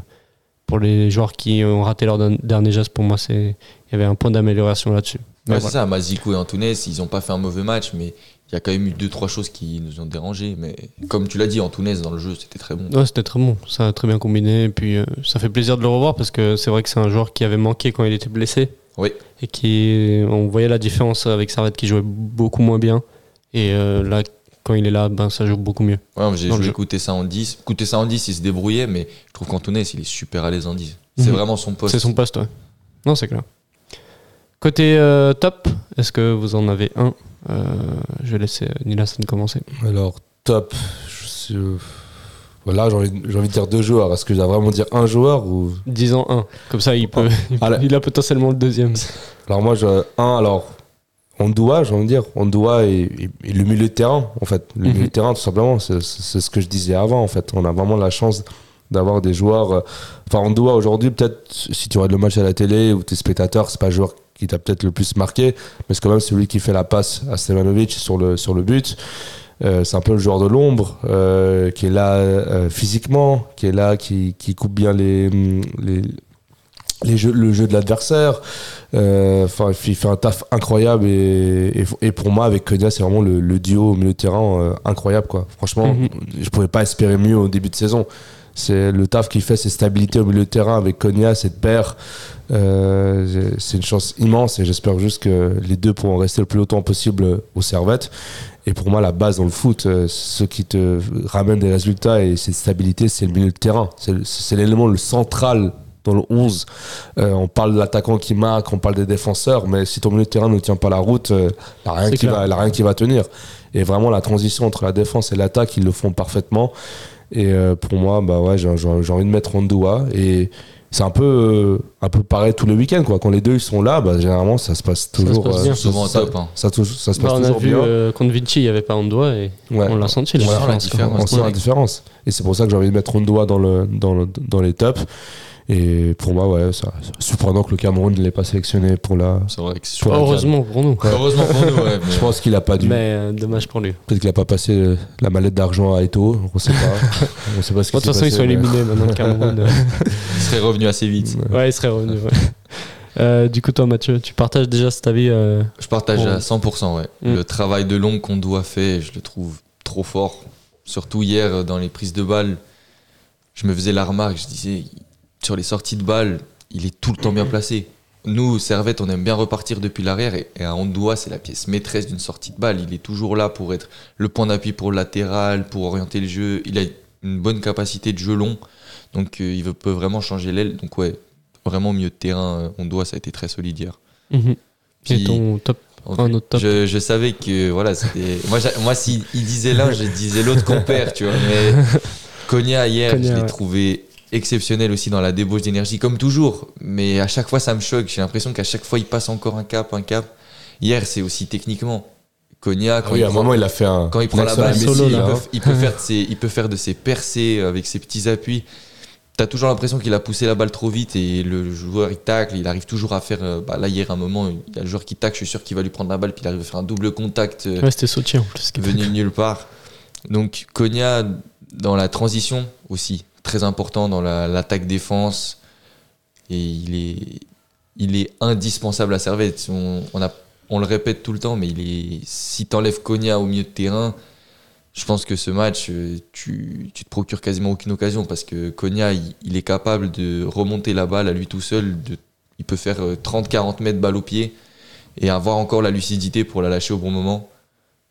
pour les joueurs qui ont raté leur dernier geste. Pour moi, c'est il y avait un point d'amélioration là-dessus. Mais Ouais, voilà. C'est ça, Mazikou et Antunes, ils n'ont pas fait un mauvais match, mais il y a quand même eu deux, trois choses qui nous ont dérangé. Mais comme tu l'as dit, Antunes dans le jeu, c'était très bon. Ouais, c'était très bon, ça a très bien combiné. Et puis, euh, ça fait plaisir de le revoir parce que c'est vrai que c'est un joueur qui avait manqué quand il était blessé. Oui. Et qui, on voyait la différence avec Servette qui jouait beaucoup moins bien. Et euh, là, quand il est là, ben, ça joue beaucoup mieux. Ouais, j'ai écouter ça en 10. Écouter ça en 10, il se débrouillait, mais je trouve qu'Antunes, il est super à l'aise en 10. C'est Mhm. vraiment son poste. C'est son poste, ouais. Non, c'est clair. Côté euh, top, est-ce que vous en avez un? Je vais laisser Nilasson commencer. Alors, top. Je euh, Voilà, j'ai envie, de dire deux joueurs. Est-ce que j'ai vraiment dire un joueur ou? Disons un. Comme ça, il, peut, il, peut- Allez. il a potentiellement le deuxième. Alors moi, je, un, alors, Ondoa, j'ai envie de dire, Ondoa et, et- et le milieu de terrain, en fait. Le Mhm. milieu de terrain, tout simplement, c'est ce que je disais avant, en fait. On a vraiment la chance d'avoir des joueurs... euh, Enfin, Ondoa, aujourd'hui, peut-être, si tu regardes le match à la télé ou tes spectateurs, c'est pas joueur qui t'a peut-être le plus marqué, mais c'est quand même celui qui fait la passe à Stevanovic sur le, sur le but. Euh, c'est un peu le joueur de l'ombre euh, qui est là euh, physiquement, qui est là, qui, qui coupe bien les, les, les jeux, le jeu de l'adversaire. Enfin, il fait un taf incroyable et, et, et pour moi, avec Konya, c'est vraiment le, le duo au milieu de terrain incroyable. Quoi. Franchement, Mhm. je pouvais pas espérer mieux au début de saison. C'est le taf qu'il fait, c'est stabilité au milieu de terrain avec Konya, cette paire. Euh, c'est une chance immense et j'espère juste que les deux pourront rester le plus longtemps possible au Servette. Et pour moi, la base dans le foot, euh, ce qui te ramène des résultats et cette stabilité, c'est le milieu de terrain. C'est l'élément le central dans le 11. Euh, on parle de l'attaquant qui marque, on parle des défenseurs, mais si ton milieu de terrain ne tient pas la route, euh, il n'y a, rien C'est qui va- a rien qui va tenir. Et vraiment, la transition entre la défense et l'attaque, ils le font parfaitement. Et euh, pour moi, bah ouais, j'ai envie de mettre Ondua. Et c'est un peu, euh, un peu pareil tous les week-ends. Quoi. Quand les deux ils sont là, bah, généralement, ça se passe se toujours. passe bien. Souvent au ça, top, hein. ça, ça se Bah, passe on a vu bien. euh, contre Vinci, il n'y avait pas Ondoa et Ouais. on l'a senti. la On sent la différence, différence. On sent la différence. Et c'est pour ça que j'ai envie de mettre Ondua dans, le, dans, le- dans les tops. Et pour moi, ouais, ça- c'est surprenant que le Cameroun ne l'ait pas sélectionné pour la. C'est vrai que Pour la Heureusement pour nous. Heureusement pour nous, ouais. mais- Je pense qu'il a pas dû. Mais euh, dommage pour lui. Peut-être qu'il a pas passé euh, la mallette d'argent à Eto. On sait pas. on sait pas ce qui de toute façon, ils sont mais- éliminés maintenant, le Cameroun. euh. il serait revenu assez vite. ouais, il serait revenu. ouais. Euh, du coup, toi, Mathieu, tu partages déjà cet avis euh, Je partage Bon. à 100%. Ouais. Mm. Le travail de long qu'on doit faire, je le trouve trop fort. Surtout hier, dans les prises de balles, je me faisais la remarque. Je disais, sur les sorties de balles, il est tout le temps bien placé. Nous, Servette, on aime bien repartir depuis l'arrière. Et, et à Ondoa, c'est la pièce maîtresse d'une sortie de balle. Il est toujours là pour être le point d'appui pour le latéral, pour orienter le jeu. Il a une bonne capacité de jeu long. Donc, euh, il veut- peut vraiment changer l'aile. Donc, ouais, vraiment milieu de terrain, euh, Ondoa, ça a été très solide hier. mhm. Et Puis- ton top je, je savais que voilà, c'était. moi, moi, s'il il disait l'un, je disais l'autre compère, tu vois. Mais Konya hier, je l'ai ouais. trouvé exceptionnel aussi dans la débauche d'énergie, comme toujours. Mais à chaque fois, ça me choque. J'ai l'impression qu'à chaque fois, il passe encore un cap, un cap. Hier, c'est aussi techniquement. Konya, quand Ah oui, il à un prend- moment, il a fait un. quand il prend la balle, solo, il, là, peut, hein. il peut faire de ses, il peut faire de ses percées avec ses petits appuis. T'as toujours l'impression qu'il a poussé la balle trop vite et le joueur il tacle, il arrive toujours à faire. euh, Bah là hier un moment, il y a le joueur qui tacle, je suis sûr qu'il va lui prendre la balle puis il arrive à faire un double contact euh, Ouais, c'était Sochi en plus. venu de nulle part. Donc Konya dans la transition aussi très important dans la- l'attaque défense et il est indispensable à Servette. On, le répète tout le temps, mais si t'enlèves Konya au milieu de terrain, je pense que ce match, euh, tu, tu te procures quasiment aucune occasion parce que Konya, il, est capable de remonter la balle à lui tout seul. Il peut faire euh, 30-40 mètres balle au pied et avoir encore la lucidité pour la lâcher au bon moment.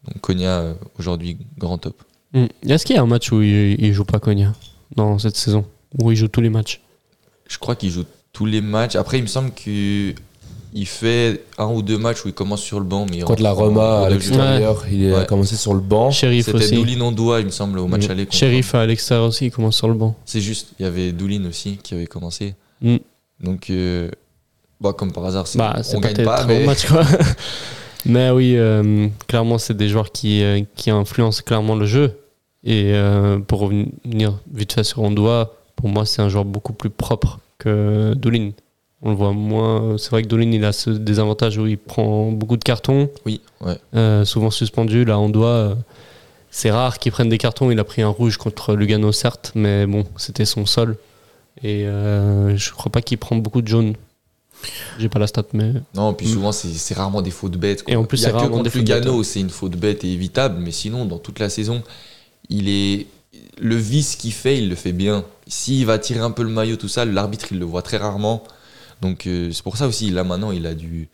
Donc Konya, euh, aujourd'hui, grand top. Mm. Est-ce qu'il y a un match où il, il joue pas Konya? Dans cette saison Où il joue tous les matchs Je crois qu'il joue tous les matchs. Après, il me semble que il fait un ou deux matchs où il commence sur le banc. Mais il Contre la Roma à l'extérieur, il a Ouais. commencé sur le banc. Sheriff C'était aussi. Doulin Ondoa, il me semble, au match Mm. aller. Sheriff à l'extérieur aussi, il commence sur le banc. C'est juste, il y avait Doulin aussi qui avait commencé. Mm. Donc, euh, bah, comme par hasard, c'est- Bah, c'est on gagne pas. Mais... bon match, quoi. mais oui, euh, clairement, c'est des joueurs qui, euh, qui influencent clairement le jeu. Et euh, pour revenir vite fait sur Ondoa, pour moi, c'est un joueur beaucoup plus propre que Doulin. On le voit moins. C'est vrai que Doulin, il a ce désavantage où il prend beaucoup de cartons, Oui, ouais. euh, souvent suspendu. Là, Ondoa, euh, c'est rare qu'il prenne des cartons. Il a pris un rouge contre Lugano, certes, mais bon, c'était son sol. Et euh, je crois pas qu'il prend beaucoup de jaunes. J'ai pas la stat, mais. Non, puis Mm. souvent, c'est rarement des fautes bêtes. quoi. Et en plus, c'est que rarement contre des Lugano où c'est une faute bête et évitable, mais sinon, dans toute la saison, il est le vice qu'il fait, il le fait bien. S'il va tirer un peu le maillot, tout ça, l'arbitre, il le voit très rarement. Donc, euh, c'est pour ça aussi, là, maintenant, il a du.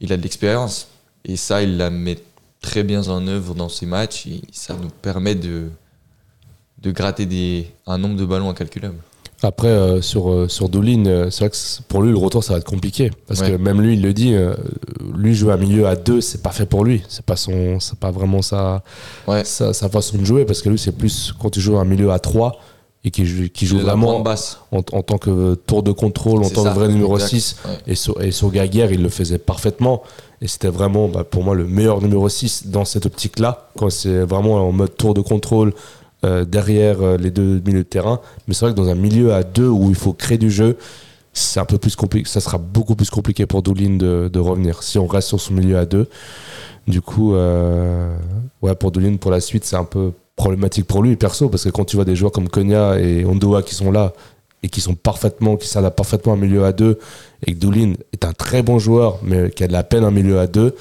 Il a de l'expérience. Et ça, il la met très bien en œuvre dans ses matchs. Et ça nous permet de, gratter un nombre de ballons incalculable. Après, euh, sur, euh, sur Doulin, euh, c'est vrai que pour lui, le retour, ça va être compliqué. Parce Ouais. que même lui, il le dit, lui jouer à milieu à deux, c'est pas fait pour lui. C'est pas, son, c'est pas vraiment sa, Ouais. sa, sa façon de jouer. Parce que lui, c'est plus quand tu joues à milieu à trois et qui joue, qui joue vraiment pointe basse. en, en tant que tour de contrôle, en tant que vrai numéro exact. 6. Ouais. Et sur, et sur Gaguerre, il le faisait parfaitement. Et c'était vraiment, bah, pour moi, le meilleur numéro 6 dans cette optique-là, quand c'est vraiment en mode tour de contrôle euh, derrière euh, les deux milieux de terrain. Mais c'est vrai que dans un milieu à deux où il faut créer du jeu, c'est un peu plus compliqué. Ça sera beaucoup plus compliqué pour Doulin de, revenir si on reste sur son milieu à deux. Du coup, euh, ouais, pour Doulin, pour la suite, c'est un peu problématique pour lui, perso, parce que quand tu vois des joueurs comme Konya et Ondoa qui sont là et qui sont parfaitement, qui s'adaptent parfaitement à un milieu à deux, et que Doulin est un très bon joueur, mais qui a de la peine en milieu à deux,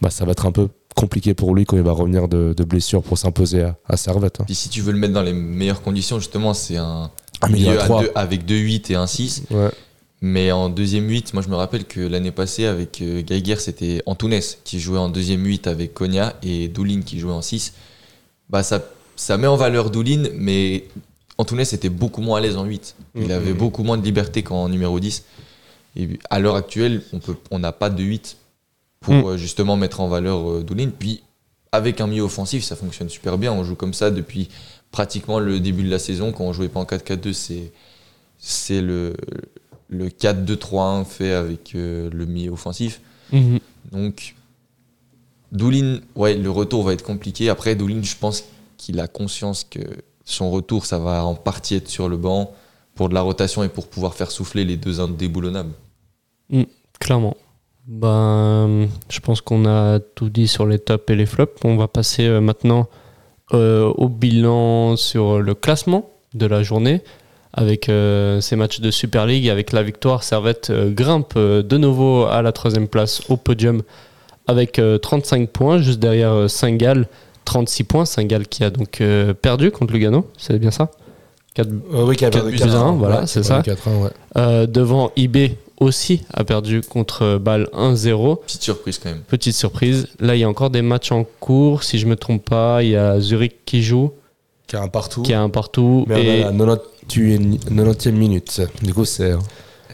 bah, ça va être un peu compliqué pour lui quand il va revenir de, de blessure pour s'imposer à, à Servette. hein. Puis si tu veux le mettre dans les meilleures conditions, justement, c'est un Un milieu à deux avec 2 8 et un 6. Ouais. Mais en deuxième 8, moi je me rappelle que l'année passée avec euh, Geiger, c'était Antunes qui jouait en deuxième 8 avec Konya et Doulin qui jouait en 6. Bah ça, ça met en valeur Doulin, mais Antunes était beaucoup moins à l'aise en 8. Il Mhm. avait beaucoup moins de liberté qu'en numéro 10. Et à l'heure actuelle, on peut- on n'a pas de 8 pour Mhm. euh, justement mettre en valeur euh, Doulin. Puis avec un milieu offensif, ça fonctionne super bien. On joue comme ça depuis pratiquement le début de la saison. Quand on jouait pas en 4-4-2, c'est c'est le, le 4-2-3-1 fait avec euh, le milieu offensif. Mhm. Donc, Doulin, ouais, le retour va être compliqué. Après, Doulin, je pense qu'il a conscience que son retour, ça va en partie être sur le banc pour de la rotation et pour pouvoir faire souffler les deux indéboulonnables. Clairement. Ben, je pense qu'on a tout dit sur les tops et les flops. On va passer euh, maintenant euh, au bilan sur le classement de la journée avec euh, ces matchs de Super League. Avec la victoire, Servette euh, grimpe de nouveau à la troisième place au podium avec euh, 35 points, juste derrière Saint-Gall, 36 points. Saint-Gall qui a donc perdu contre Lugano, c'est bien ça? Quatre- Euh, oui, qui a Quatre perdu buts à 4-1, un, voilà, ouais, c'est ça. a perdu 4-1, ouais. Devant IB aussi a perdu contre Bâle 1-0. Petite surprise quand même. Petite surprise. Là, il y a encore des matchs en cours. Si je me trompe pas, il y a Zurich qui joue, Qui a un partout. qui a un partout. Mais et on est à la 90e 90e minute. Du coup, c'est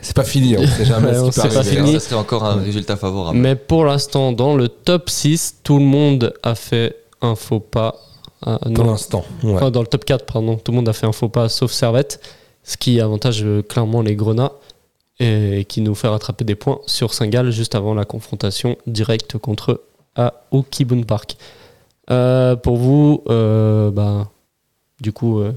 c'est pas fini. On sait jamais ce qui peut pas fini. Ça serait encore un résultat favorable. Mais pour l'instant, dans le top 6, tout le monde a fait un faux pas. Ah, Pour l'instant. ouais. Enfin, dans le top 4, pardon. Tout le monde a fait un faux pas sauf Servette. Ce qui avantage euh, clairement les Grenats et qui nous fait rattraper des points sur Saint-Gall juste avant la confrontation directe contre eux à au Kibun Park. Euh, pour vous, euh, bah, du coup, euh,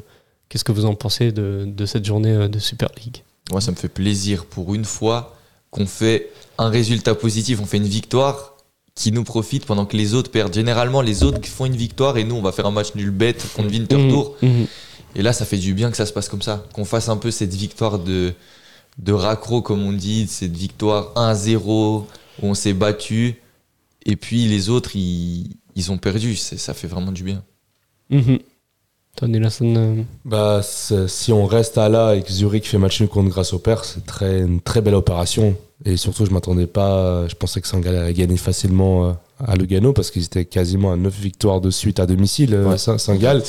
qu'est-ce que vous en pensez de, de cette journée de Super League? Moi, ça me fait plaisir pour une fois qu'on fait un résultat positif, on fait une victoire qui nous profite pendant que les autres perdent. Généralement, les autres font une victoire et nous, on va faire un match nul bête contre Winterthur. Mhm, mhm. Et là, ça fait du bien que ça se passe comme ça. Qu'on fasse un peu cette victoire de, de raccro, comme on dit, cette victoire 1-0 où on s'est battu. Et puis les autres, ils, ils ont perdu. C'est- Ça fait vraiment du bien. Tony Lasson, euh, Bah, si on reste à là et que Zurich fait match nul contre Grasshopper, c'est très, une très belle opération. Et surtout, je m'attendais pas. Je pensais que Saint-Gall allait gagner facilement euh, à Lugano parce qu'ils étaient quasiment à 9 victoires de suite à domicile, euh, Ouais. Saint- Saint-Gall.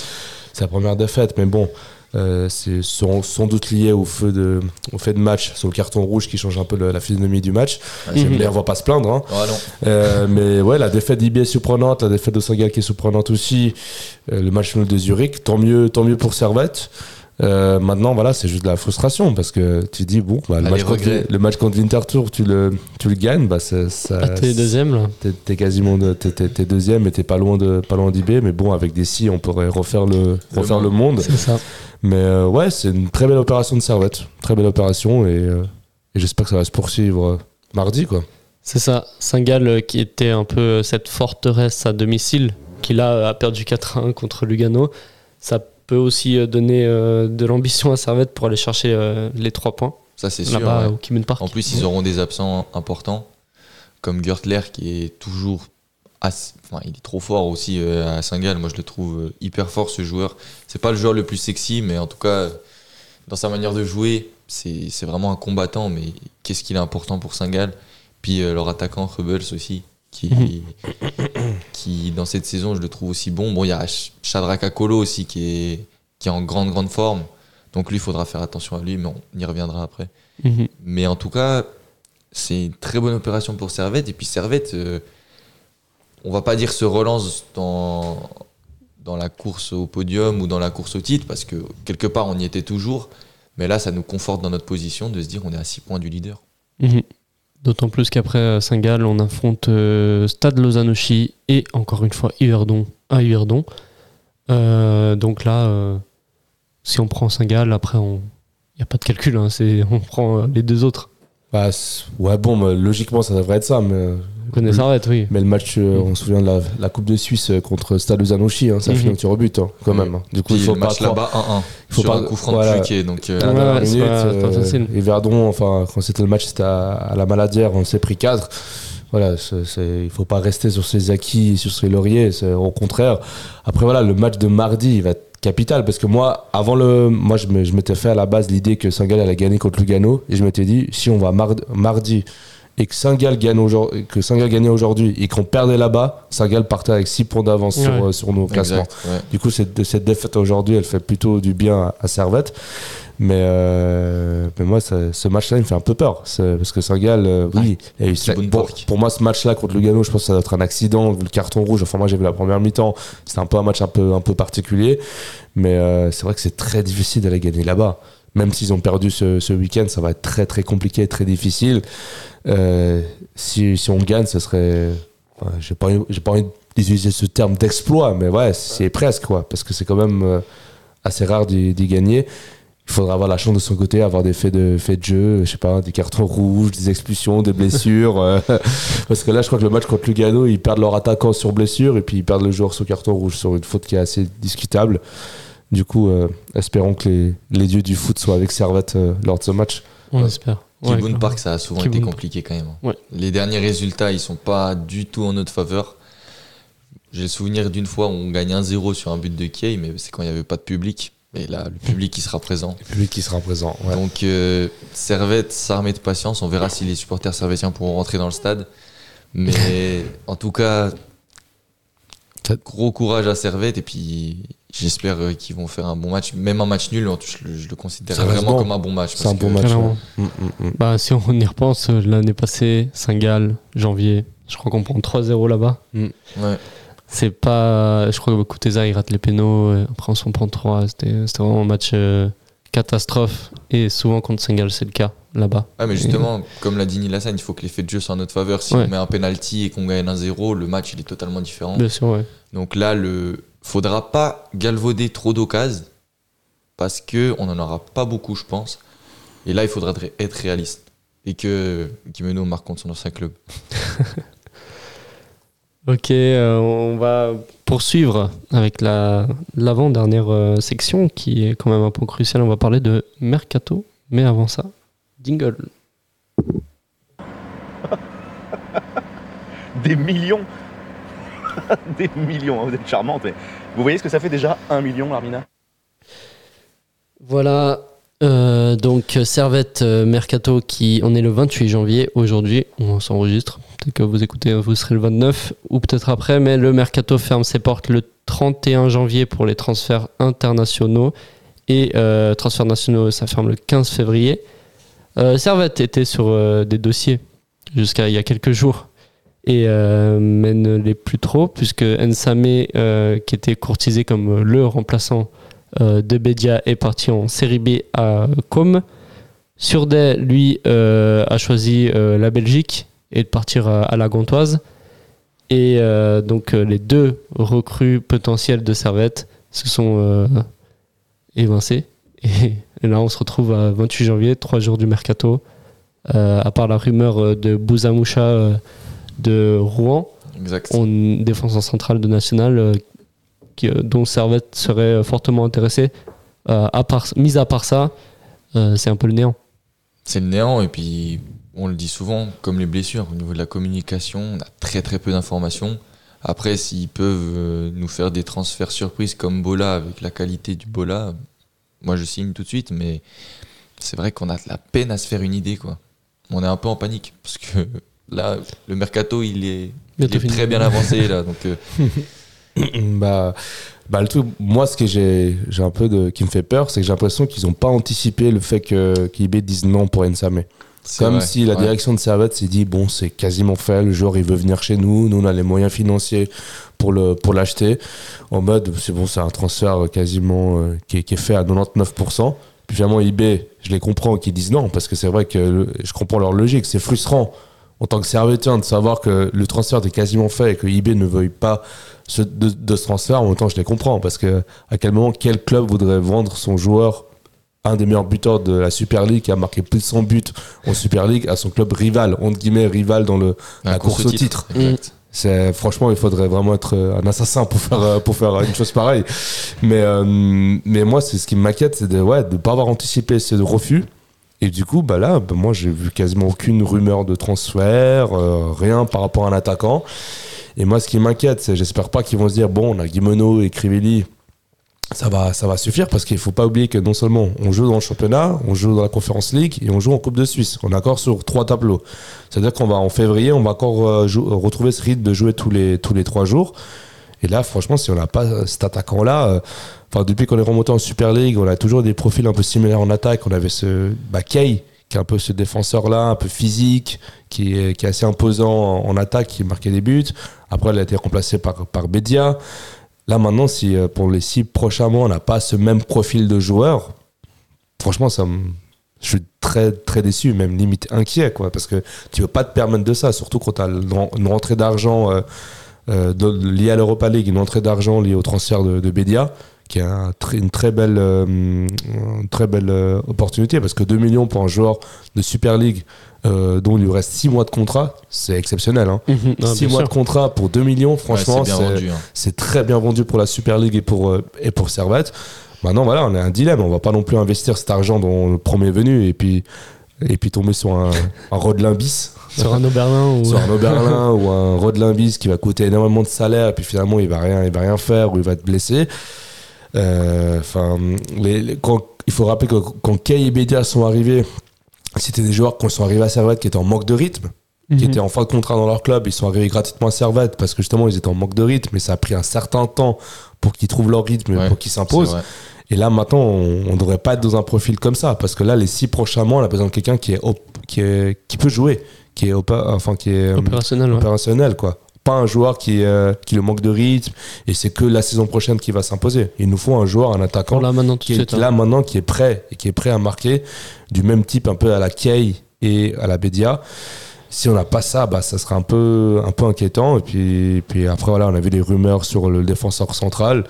La première défaite. Mais bon, Euh, c'est sans, sans doute lié au, feu de, au fait de match, sur le carton rouge qui change un peu le- la physionomie du match. Mhm. Mais on va pas se plaindre. hein. Ah. Euh, mais ouais, la défaite d'IB est surprenante, la défaite de Saint-Gall qui est surprenante aussi, euh, le match nul de Zurich, tant mieux, tant mieux pour Servette. Euh, maintenant, voilà, c'est juste de la frustration parce que tu dis, bon, bah, le, match contre, le match contre Winterthur, tu le, tu le gagnes, bah, ça, ça- Ah, t'es deuxième là T'es, t'es quasiment de- t'es, t'es- t'es deuxième et t'es pas loin de pas loin d'IB, mais bon, avec des si, on pourrait refaire le, refaire le monde. C'est ça. Mais euh, ouais, c'est une très belle opération de Servette, très belle opération et, euh, et j'espère que ça va se poursuivre euh, mardi, quoi. C'est ça. Saint-Gall euh, qui était un peu cette forteresse à domicile, qui là a perdu 4-1 contre Lugano. Ça peut aussi euh, donner euh, de l'ambition à Servette pour aller chercher euh, les 3 points Ça, c'est sûr. ouais. au Park. En plus, ils auront des absents importants, comme Gertler qui est toujours. assez- Enfin, il est trop fort aussi à Saint-Gall. Moi, je le trouve hyper fort ce joueur. C'est pas le joueur le plus sexy, mais en tout cas, dans sa manière de jouer, c'est vraiment un combattant. Mais qu'est-ce qu'il est important pour Saint-Gall? Puis leur attaquant Rebels aussi, qui, qui dans cette saison, je le trouve aussi bon. Bon, il y a Ch- Shadrack Akolo aussi qui est, qui est en grande, grande forme. Donc lui, il faudra faire attention à lui, mais on y reviendra après. Mhm. Mais en tout cas, c'est une très bonne opération pour Servette. Et puis Servette, euh, on va pas dire se relance dans, dans la course au podium ou dans la course au titre, parce que quelque part, on y était toujours. Mais là, ça nous conforte dans notre position de se dire on est à 6 points du leader. Mhm. D'autant plus qu'après euh, Saint-Gall, on affronte euh, Stade Lausanne-Ouchy et encore une fois Yverdon à Yverdon. Euh, donc là, si on prend Saint-Gall, après, il n'y a pas de calcul. hein, on prend les deux autres. Bah, ouais, bon, bah, logiquement, ça devrait être ça, mais. euh, Vous connaissez Servette, oui. Mais le match, euh, on se souvient de la, la Coupe de Suisse euh, contre Stade Zanouchi, hein, ça Mhm. finit au tir au but, hein, quand même. hein. Du coup, Puis il faut le pas match là-bas 1-1. il faut sur pas- un coup franc voilà. de Donc, euh, la Ouais, minute, euh, et Verdon, enfin, quand c'était le match, c'était à, à la Maladière, on s'est pris 4. Voilà, c'est- c'est- il faut pas rester sur ses acquis, sur ses lauriers, au contraire. Après, voilà, le match de mardi, il va être capital parce que moi, avant le. Moi, je m'étais fait à la base l'idée que Saint-Gall allait gagner contre Lugano et je m'étais dit, si on va mard- mardi et que Saint-Gall gagne aujourd'hui, et qu'on perdait là-bas, Saint-Gall partait avec 6 points d'avance sur, Ouais. euh, sur nos classements. exact, ouais. Du coup, cette, cette défaite aujourd'hui, elle fait plutôt du bien à, à Servette. Mais, euh, mais moi, ça- ce match-là, il me fait un peu peur. Parce que Saint-Gall, euh, oui. et de pour, moi, ce match-là contre Lugano, je pense que ça doit être un accident, vu le carton rouge. Enfin, moi, j'ai vu la première mi-temps. C'était un peu un match un peu, un peu particulier. Mais euh, c'est vrai que c'est très difficile d'aller gagner là-bas. Même s'ils ont perdu ce, ce week-end, ça va être très, très compliqué, très difficile. Euh, si, si on gagne, ce serait. enfin, j'ai pas, pas envie d'utiliser ce terme d'exploit, mais ouais, c'est presque, quoi. Parce que c'est quand même euh, assez rare d'y d'y gagner. Il faudra avoir la chance de son côté, avoir des faits de, faits de jeu, je sais pas, des cartons rouges, des expulsions, des blessures. euh, parce que là, je crois que le match contre Lugano, ils perdent leur attaquant sur blessure et puis ils perdent le joueur sur carton rouge, sur une faute qui est assez discutable. Du coup, euh, espérons que les, les dieux du foot soient avec Servette euh, lors de ce match. On Ouais. espère. Ouais. Park, ça a souvent été compliqué quand même. Ouais. Les derniers résultats, ils sont pas du tout en notre faveur. J'ai le souvenir d'une fois où on gagne 1-0 sur un but de Kay, mais c'est quand il n'y avait pas de public. Et là, le public qui sera présent. Le public qui sera présent. ouais. Donc, euh, Servette s'armer de patience. On verra si les supporters servétiens pourront rentrer dans le stade. Mais en tout cas, gros courage à Servette. Et puis, j'espère euh, qu'ils vont faire un bon match. Même un match nul, je, le- je le considère vraiment comme un bon match. C'est un bon match. Ouais. Mm, mm, mm. Bah, si on y repense, euh, l'année passée, Saint-Gall, janvier, je crois qu'on prend 3-0 là-bas. Ouais. C'est pas. Je crois que Kouteza il rate les pénaux, et après on s'en prend 3. C'était c'était vraiment un match euh, catastrophe. Et souvent contre Saint-Gall, c'est le cas là-bas. Ouais, mais justement, comme l'a dit Nilassan, il faut que l'effet de jeu soit en notre faveur. Si Ouais. on met un penalty et qu'on gagne 1-0, le match il est totalement différent. Bien sûr, ouais. Donc là, le faudra pas galvauder trop d'occasions parce que on en aura pas beaucoup, je pense. Et là, il faudra dr- être réaliste et que Guimeno marque contre son ancien club. Ok, euh, on va poursuivre avec la l'avant-dernière euh, section qui est quand même un point crucial. On va parler de Mercato. Mais avant ça, Dingle. Des millions Des millions, hein, vous êtes charmante. mais Vous voyez ce que ça fait déjà Un million, Armina? Voilà, euh, donc Servette euh, Mercato qui on est le 28 janvier aujourd'hui, on s'enregistre. Peut-être que vous écoutez, vous serez le 29 ou peut-être après, mais le Mercato ferme ses portes le 31 janvier pour les transferts internationaux Et euh, transferts nationaux, ça ferme le 15 février. Servette était sur des dossiers jusqu'à il y a quelques jours et euh, mais ne l'est plus trop puisque Nsame, euh, qui était courtisé comme le remplaçant euh, de Bedia, est parti en série B à Com. Surday, lui, euh, a choisi la Belgique et de partir à, la Gantoise. Et donc les deux recrues potentielles de Servette se sont évincées. Et, là, on se retrouve à 28 janvier, trois jours du mercato. À part la rumeur de Bouzamoucha de Rouen, Exact. on défense en centrale de National euh, qui, euh, dont Servette serait euh, fortement intéressé. À part, mis à part ça, c'est un peu le néant. C'est le néant, et puis on le dit souvent, comme les blessures, au niveau de la communication, on a très très peu d'informations. Après, s'ils peuvent nous faire des transferts surprises comme Bola, avec la qualité du Bola, moi je signe tout de suite, mais c'est vrai qu'on a de la peine à se faire une idée, quoi. On est un peu en panique, parce que là, le mercato, il est, il très bien avancé, là, donc... euh, bah, bah le truc, moi ce que j'ai j'ai un peu de qui me fait peur, c'est que j'ai l'impression qu'ils n'ont pas anticipé le fait que qu'IB dise non pour Nsame. c'est Comme vrai, si la ouais. direction de Servette s'est dit bon c'est quasiment fait, le joueur il veut venir chez nous, nous on a les moyens financiers pour le pour l'acheter. En mode c'est bon c'est un transfert quasiment euh, qui, est, qui est fait à 99%. Puis finalement IB, je les comprends qu'ils disent non parce que c'est vrai que le- je comprends leur logique, c'est frustrant en tant que Servetien de savoir que le transfert est quasiment fait et que IB ne veuille pas ce- de, de ce transfert. En même temps je les comprends parce que à quel moment quel club voudrait vendre son joueur un des meilleurs buteurs de la Super League qui a marqué plus de 100 buts en Super League à son club rival, entre guillemets rival dans le, la course au titre. C'est franchement, il faudrait vraiment être euh, un assassin pour faire euh, pour faire une chose pareille. Mais euh, mais moi, c'est ce qui m'inquiète, c'est de ouais de pas avoir anticipé ce refus. Et du coup, bah là, bah, moi, j'ai vu quasiment aucune rumeur de transfert, euh, rien par rapport à un attaquant. Et moi, ce qui m'inquiète, c'est j'espère pas qu'ils vont se dire bon, on a Guimeno et Crivelli, ça va, ça va suffire parce qu'il faut pas oublier que non seulement on joue dans le championnat, on joue dans la Conférence League et on joue en Coupe de Suisse. On est encore sur trois tableaux. C'est-à-dire qu'on va en février, on va encore euh, retrouver ce rythme de jouer tous les tous les trois jours. Et là, franchement, si on n'a pas cet attaquant-là, euh, depuis qu'on est remonté en Super League, on a toujours des profils un peu similaires en attaque. On avait ce bah, Kay, qui est un peu ce défenseur-là, un peu physique, qui est, assez imposant en, attaque, qui marquait des buts. Après, il a été remplacé par, par Bedia. Là, maintenant, si euh, pour les six prochains mois, on n'a pas ce même profil de joueur, franchement, ça je suis très, très déçu, même limite inquiet, quoi, parce que tu veux pas te permettre de ça, surtout quand tu as une rentrée d'argent euh, euh, liée à l'Europa League, une entrée d'argent liée au transfert de, de Bedia, qui est un une très belle, euh, une très belle euh, opportunité, parce que 2 millions pour un joueur de Super League euh, dont il lui reste 6 mois de contrat, c'est exceptionnel. Hein. Ah, 6 bien mois sûr. de contrat pour 2 millions, franchement, c'est hein. c'est très bien vendu pour la Super League et pour, euh, et pour Servette. Maintenant, voilà, on a un dilemme. On va pas non plus investir cet argent dans le premier venu et puis, et puis tomber sur un, un Rodelin bis, Sur un Oberlin ou. sur un Oberlin ou un Rodelin bis qui va coûter énormément de salaire et puis finalement il va rien, il va rien faire ou il va être blessé. Euh, Enfin, les- les- quand- il faut rappeler que quand Kay et Bedia sont arrivés, c'était des joueurs qui sont arrivés à Servette qui étaient en manque de rythme qui Mhm. étaient en fin de contrat dans leur club, ils sont arrivés gratuitement à Servette parce que justement ils étaient en manque de rythme et ça a pris un certain temps pour qu'ils trouvent leur rythme, Ouais, pour qu'ils s'imposent. Et là maintenant on ne devrait pas être dans un profil comme ça parce que là les six prochains mois on a besoin de quelqu'un qui est, qui est qui peut jouer, qui est opa- enfin qui est euh, Opérationnel, ouais. opérationnel quoi. Pas un joueur qui, euh, qui le manque de rythme et c'est que la saison prochaine qui va s'imposer. Il nous faut un joueur, un attaquant là maintenant est, qui est hein. là maintenant qui est prêt et qui est prêt à marquer du même type un peu à la Kay et à la Bedia si on n'a pas ça bah ça sera un peu un peu inquiétant et puis puis après voilà on a vu des rumeurs sur le défenseur central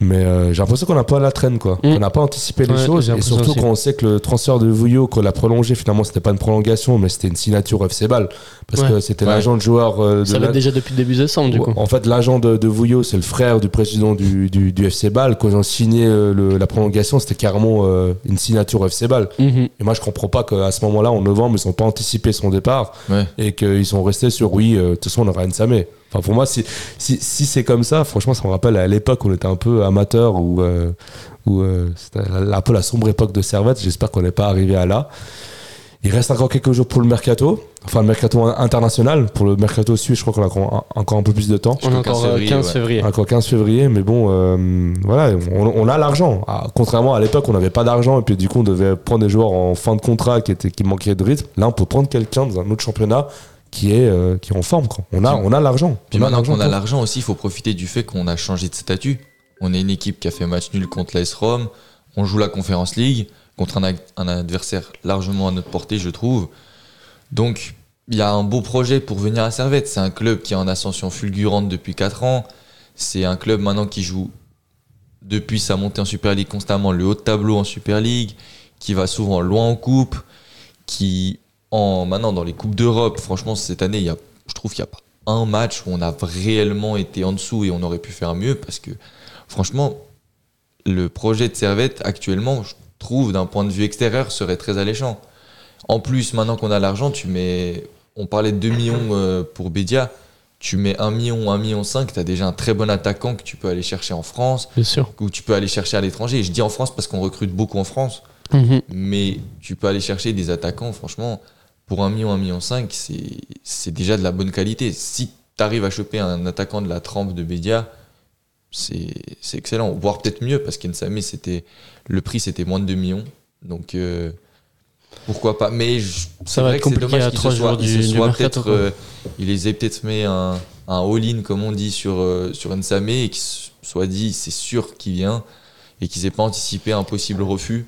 mais euh, j'ai l'impression qu'on n'a pas la traîne quoi Mm. on n'a pas anticipé les Ouais, choses et surtout aussi. quand on sait que le transfert de Vouillot qu'on l'a prolongé finalement c'était pas une prolongation mais c'était une signature FC Ball parce Ouais. que c'était Ouais. l'agent de joueur euh, de Ça la- va déjà depuis début décembre, du coup. en fait, l'agent de, de Vouillot, c'est le frère du président du, du, du FC Ball. Quand ils ont signé euh, le- la prolongation, c'était carrément euh, une signature FC Ball. Mhm. Et moi, je comprends pas qu'à ce moment-là, en novembre, ils n'ont pas anticipé son départ Ouais. et qu'ils sont restés sur oui, euh, de toute façon, on aura Nsame. Enfin, pour moi, si, si, si c'est comme ça, franchement, ça me rappelle à l'époque où on était un peu amateur ou euh, où, euh, c'était un peu la sombre époque de Servette. J'espère qu'on n'est pas arrivé à là. Il reste encore quelques jours pour le mercato, enfin le mercato international. Pour le mercato suisse, je crois qu'on a encore un, encore un peu plus de temps. On a encore euh, 15 février. Encore 15 février, mais bon, euh, voilà, on, on a l'argent. Ah, contrairement à l'époque, on n'avait pas d'argent et puis du coup, on devait prendre des joueurs en fin de contrat qui, étaient, qui manquaient de rythme. Là, on peut prendre quelqu'un dans un autre championnat qui est, euh, qui est en forme. Quoi. On a, on a l'argent. Puis maintenant qu'on a l'argent aussi, il faut profiter du fait qu'on a changé de statut. On est une équipe qui a fait match nul contre l'AS Rome. On joue la Conference League contre un adversaire largement à notre portée, je trouve. Donc, il y a un beau projet pour venir à Servette. C'est un club qui est en ascension fulgurante depuis 4 ans. C'est un club maintenant qui joue depuis sa montée en Super League constamment le haut de tableau en Super League, qui va souvent loin en coupe, qui en maintenant dans les coupes d'Europe, franchement cette année, il y a, je trouve qu'il n'y a pas un match où on a réellement été en dessous et on aurait pu faire mieux parce que franchement, le projet de Servette actuellement, je trouve d'un point de vue extérieur, serait très alléchant. En plus, maintenant qu'on a l'argent, tu mets, on parlait de 2 millions euh, pour Bédia, tu mets 1 million, 1 million 5, tu as déjà un très bon attaquant que tu peux aller chercher en France, Bien sûr. ou tu peux aller chercher à l'étranger. Je dis en France parce qu'on recrute beaucoup en France, Mhm. mais tu peux aller chercher des attaquants, franchement, pour 1 million, 1 million 5, c'est c'est déjà de la bonne qualité. Si tu arrives à choper un attaquant de la trempe de Bédia, c'est c'est excellent. Voire peut-être mieux, parce qu'Ensame, c'était le prix, c'était moins de 2 millions. Donc, euh, pourquoi pas. Mais c'est va vrai être que c'est dommage qu'il se soit, jours il se du- soit peut-être... euh, il les ait peut-être mis un, un all-in, comme on dit, sur, euh, sur Nsame, et qu'il soit dit, c'est sûr qu'il vient, et qu'ils aient pas anticipé un possible refus.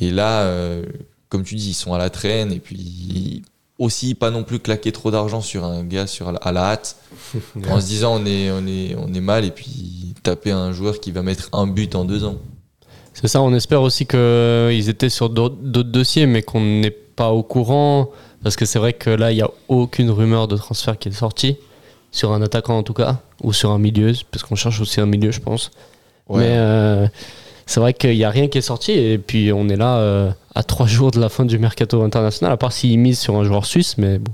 Et là, euh, comme tu dis, ils sont à la traîne, et puis aussi pas non plus claquer trop d'argent sur un gars sur la- à la hâte, en se disant on est, on, est, on est mal, et puis taper un joueur qui va mettre un but en deux ans. C'est ça, on espère aussi qu'ils étaient sur d'autres d'autres dossiers, mais qu'on n'est pas au courant. Parce que c'est vrai que là, il n'y a aucune rumeur de transfert qui est sortie. Sur un attaquant en tout cas, ou sur un milieu, parce qu'on cherche aussi un milieu, je pense. Ouais. Mais euh, c'est vrai qu'il n'y a rien qui est sorti. Et puis on est là euh, à trois jours de la fin du mercato international, à part s'ils misent sur un joueur suisse, mais bon.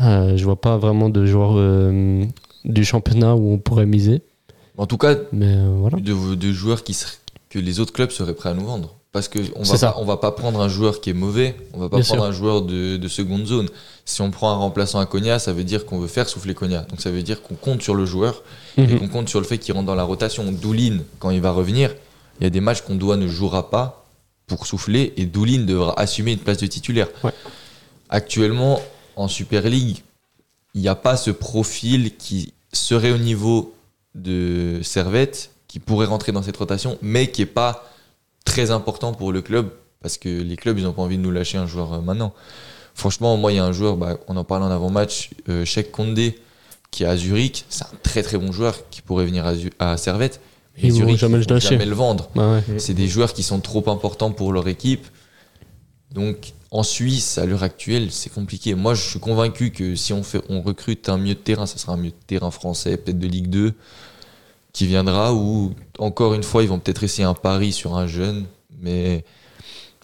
Euh, je vois pas vraiment de joueur euh, du championnat où on pourrait miser. En tout cas, Mais euh, voilà. de, de joueurs qui que les autres clubs seraient prêts à nous vendre. Parce qu'on C'est va, pas- prendre un joueur qui est mauvais, on va pas Bien prendre sûr. un joueur de, de seconde zone. Si on prend un remplaçant à Konya, ça veut dire qu'on veut faire souffler Konya. Donc ça veut dire qu'on compte sur le joueur et Mhm. qu'on compte sur le fait qu'il rentre dans la rotation. Doulin, quand il va revenir, il y a des matchs qu'on doit ne jouera pas pour souffler et Doulin devra assumer une place de titulaire. Ouais. Actuellement, en Super League, il n'y a pas ce profil qui serait au niveau de Servette, qui pourrait rentrer dans cette rotation, mais qui n'est pas très important pour le club, parce que les clubs, ils n'ont pas envie de nous lâcher un joueur euh, maintenant. Franchement, moi, il y a un joueur, bah, on en parlait en avant-match, euh, Sheikh Condé, qui est à Zurich. C'est un très très bon joueur qui pourrait venir à, à Servette. Mais Ils vont Zurich, jamais ils le jamais le vendre. Bah ouais. C'est des joueurs qui sont trop importants pour leur équipe. Donc en Suisse, à l'heure actuelle, c'est compliqué. Moi, je suis convaincu que si on, fait, on recrute un milieu de terrain, ça sera un milieu de terrain français, peut-être de Ligue 2, qui viendra, ou encore une fois, ils vont peut-être essayer un pari sur un jeune. Mais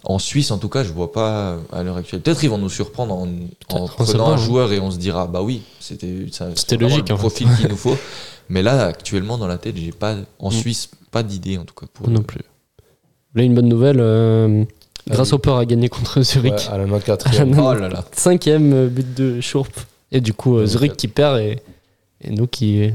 en Suisse, en tout cas, je vois pas à l'heure actuelle. Peut-être ils vont nous surprendre en, en prenant un hein. joueur et on se dira, bah oui, c'était logique, le fait. profil qu'il nous faut. Mais là, actuellement, dans la tête, j'ai pas, en Mm. Suisse, pas d'idée en tout cas. Pour non plus. Là, une bonne nouvelle. Euh, peur a gagné contre Zurich. Ouais, à la 94 À la Oh là là. Cinquième euh, but de Schurp. Et du coup, euh, Zurich qui perd et, et nous qui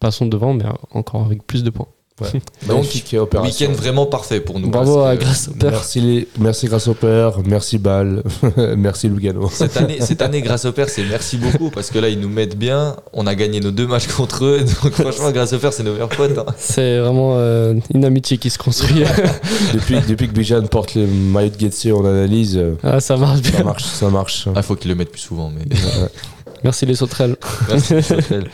passons devant, mais encore avec plus de points. Donc, Magnifique opération. Week-end vraiment parfait pour nous. Bravo à père. Merci, les- merci grâce au père, merci Ball, merci Lugano. Cette année, cette année, grâce au père, c'est merci beaucoup parce que là, ils nous mettent bien. On a gagné nos deux matchs contre eux. Donc, franchement, grâce au père, c'est nos meilleurs potes. hein. C'est vraiment euh, une amitié qui se construit. depuis, depuis que Bijan porte le maillot de Getse en analyse, euh, ah, ça marche bien. ça marche, ça marche. Ah, faut qu'ils le mettent plus souvent. Mais Merci les sauterelles. merci, Châtel.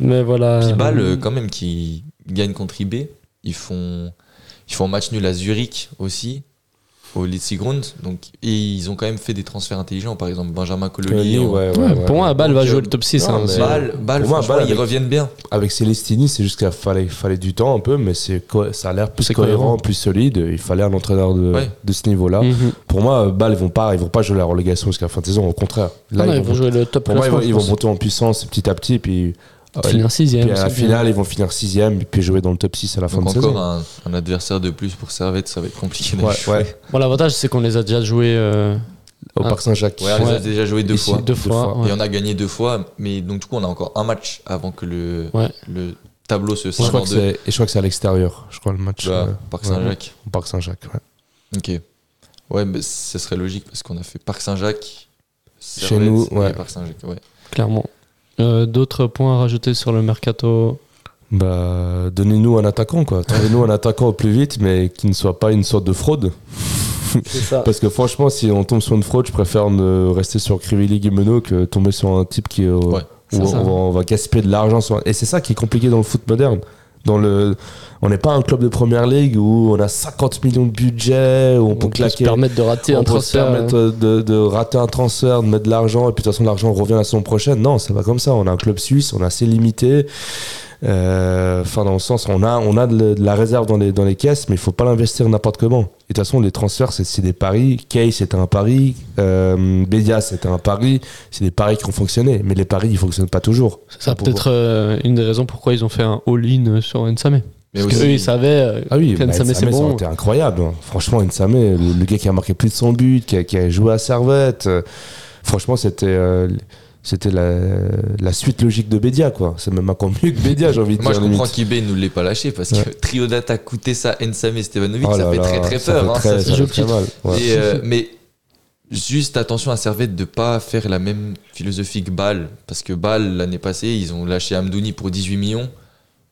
Mais voilà. Puis Bâle, euh, quand même, qui gagne contre IB. Ils font, ils font un match nul à Zurich aussi, au Letzigrund. Donc, et ils ont quand même fait des transferts intelligents. Par exemple, Benjamin Cololi. Ouais, Ouais, ouais. pour moi, Bâle va jouer le top 6. non, hein, Bâle, Bâle, moi, Bâle ils avec- reviennent bien. Avec Célestini, c'est juste qu'il fallait, fallait du temps un peu, mais ça a l'air plus cohérent, cohérent. plus solide. Il fallait un entraîneur de, Ouais. de ce niveau-là. Mhm. Pour moi, Bâle, ils vont pas, ils vont pas jouer la relégation jusqu'à la fin de saison. Au contraire, Non, non, ils vont jouer le top Pour moi, ils vont, ils monter en puissance petit à petit, puis, Finir sixième. puis à la bien. finale, ils vont finir sixième, puis jouer dans le top 6 à la fin Donc, de saison. encore un, un adversaire de plus pour Servette, ça va être compliqué. d'aller Ouais, jouer. ouais. Bon, l'avantage, c'est qu'on les a déjà joués euh, au Ah. Parc Saint-Jacques. Ouais, on les a déjà joué deux Ici, fois. Deux fois. fois. Et on a gagné deux fois, mais donc du coup on a encore un match avant que le, Ouais. le tableau se Je scinde crois en que deux. c'est- et je crois que c'est à l'extérieur, je crois, le match. Là, euh, Parc ouais, Saint-Jacques. au Parc Saint-Jacques, ouais. Ok. Ouais, mais ce serait logique parce qu'on a fait Parc Saint-Jacques, Chez nous, et ouais. Parc Saint-Jacques. Ouais. Clairement. Euh, D'autres points à rajouter sur le mercato? Bah, donnez-nous un attaquant, quoi. Trouvez-nous un attaquant au plus vite, mais qui ne soit pas une sorte de fraude. C'est ça. Parce que franchement, si on tombe sur une fraude, je préfère ne rester sur Krivili Guimeno que tomber sur un type qui est au- Ouais, où va, on va gaspiller de l'argent. Sur... Et c'est ça qui est compliqué dans le foot moderne. Dans le... On n'est pas un club de première ligue où on a 50 millions de budget, où on, On peut peut se claquer. permettre de rater on un peut se transfert. hein. permettre de, de rater un transfert, de mettre de l'argent, et puis de toute façon, l'argent revient la saison prochaine. Non, c'est pas comme ça. On a un club suisse, on est assez limité. Euh, Enfin, dans le sens, on a, on a de, de la réserve dans les, dans les caisses, mais il faut pas l'investir n'importe comment. Et de toute façon, les transferts, c'est c'est des paris. Kay, c'était un pari. Euh, Bédia, c'était un pari. C'est des paris qui ont fonctionné. Mais les paris, ils fonctionnent pas toujours. Ça peut-être euh, une des raisons pourquoi ils ont fait un all-in sur Nsame. Mais Parce aussi, qu'eux, ils savaient euh, Ah oui, bah, Nsame, c'est bon. été incroyable. hein. Franchement, Nsame, le, le gars qui a marqué plus de 100 buts, qui a, qui a joué à Servette. euh, franchement, c'était euh, c'était la, la suite logique de Bédia, quoi. C'est même encore mieux que Bédia, j'ai envie de moi je dire. comprends qu'Ibé ne l'ait pas lâché parce que Ouais. trio d'attaque, Koutessa, Ensame et Stevanovic, Oh ça fait très très ça peur. fait hein, très- ça, ça fait très mal. ouais. Et, euh, mais juste attention à Servette de pas faire la même philosophie que Bâle. Parce que Bâle, l'année passée, ils ont lâché Amdouni pour 18 millions.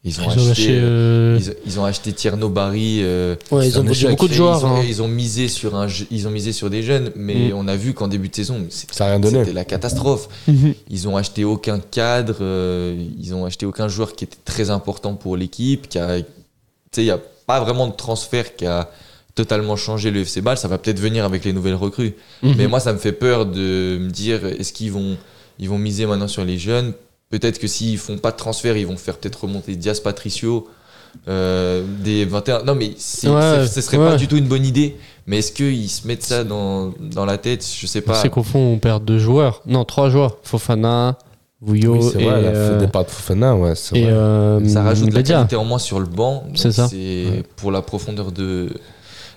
Ils ont, Ils ont acheté, euh, ils, ils ont acheté Tierno Barry. euh, Ouais, ils ont beaucoup de joueurs. Ils ont, hein. ils ont misé sur un, ils ont misé sur des jeunes, mais Mm. on a vu qu'en début de saison, c'était Ça a rien donné. c'était la catastrophe. Mhm. Ils ont acheté aucun cadre, euh, ils ont acheté aucun joueur qui était très important pour l'équipe. qui a- il n'y a pas vraiment de transfert qui a totalement changé le FC Bâle. Ça va peut-être venir avec les nouvelles recrues. Mhm. Mais moi, ça me fait peur de me dire est-ce qu'ils vont, ils vont miser maintenant sur les jeunes Peut-être que s'ils font pas de transfert, ils vont faire peut-être remonter Diaz Patricio. euh, des 21 non mais c'est- Ouais, c'est- ce serait ouais. pas du tout une bonne idée mais est-ce qu'ils se mettent ça dans, dans la tête? Je sais pas C'est qu'au fond, on perd deux joueurs. Non, trois joueurs. Fofana, Vouillot Oui, c'est et, vrai, la euh, départ de Fofana, ouais, c'est et vrai. euh, ça rajoute la qualité en moins sur le banc C'est ça. Ouais. pour la profondeur de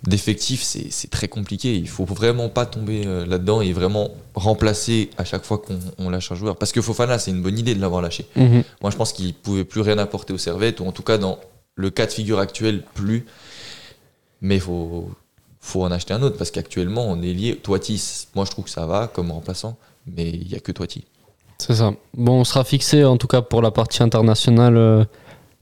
d'effectifs c'est très compliqué il faut vraiment pas tomber euh, là-dedans et vraiment remplacer à chaque fois qu'on on lâche un joueur parce que Fofana c'est une bonne idée de l'avoir lâché Mhm. moi je pense qu'il pouvait plus rien apporter aux Servettes ou en tout cas dans le cas de figure actuel plus mais il faut faut en acheter un autre parce qu'actuellement on est lié Toiti moi je trouve que ça va comme remplaçant mais il y a que Toiti C'est ça. Bon, on sera fixé en tout cas pour la partie internationale euh,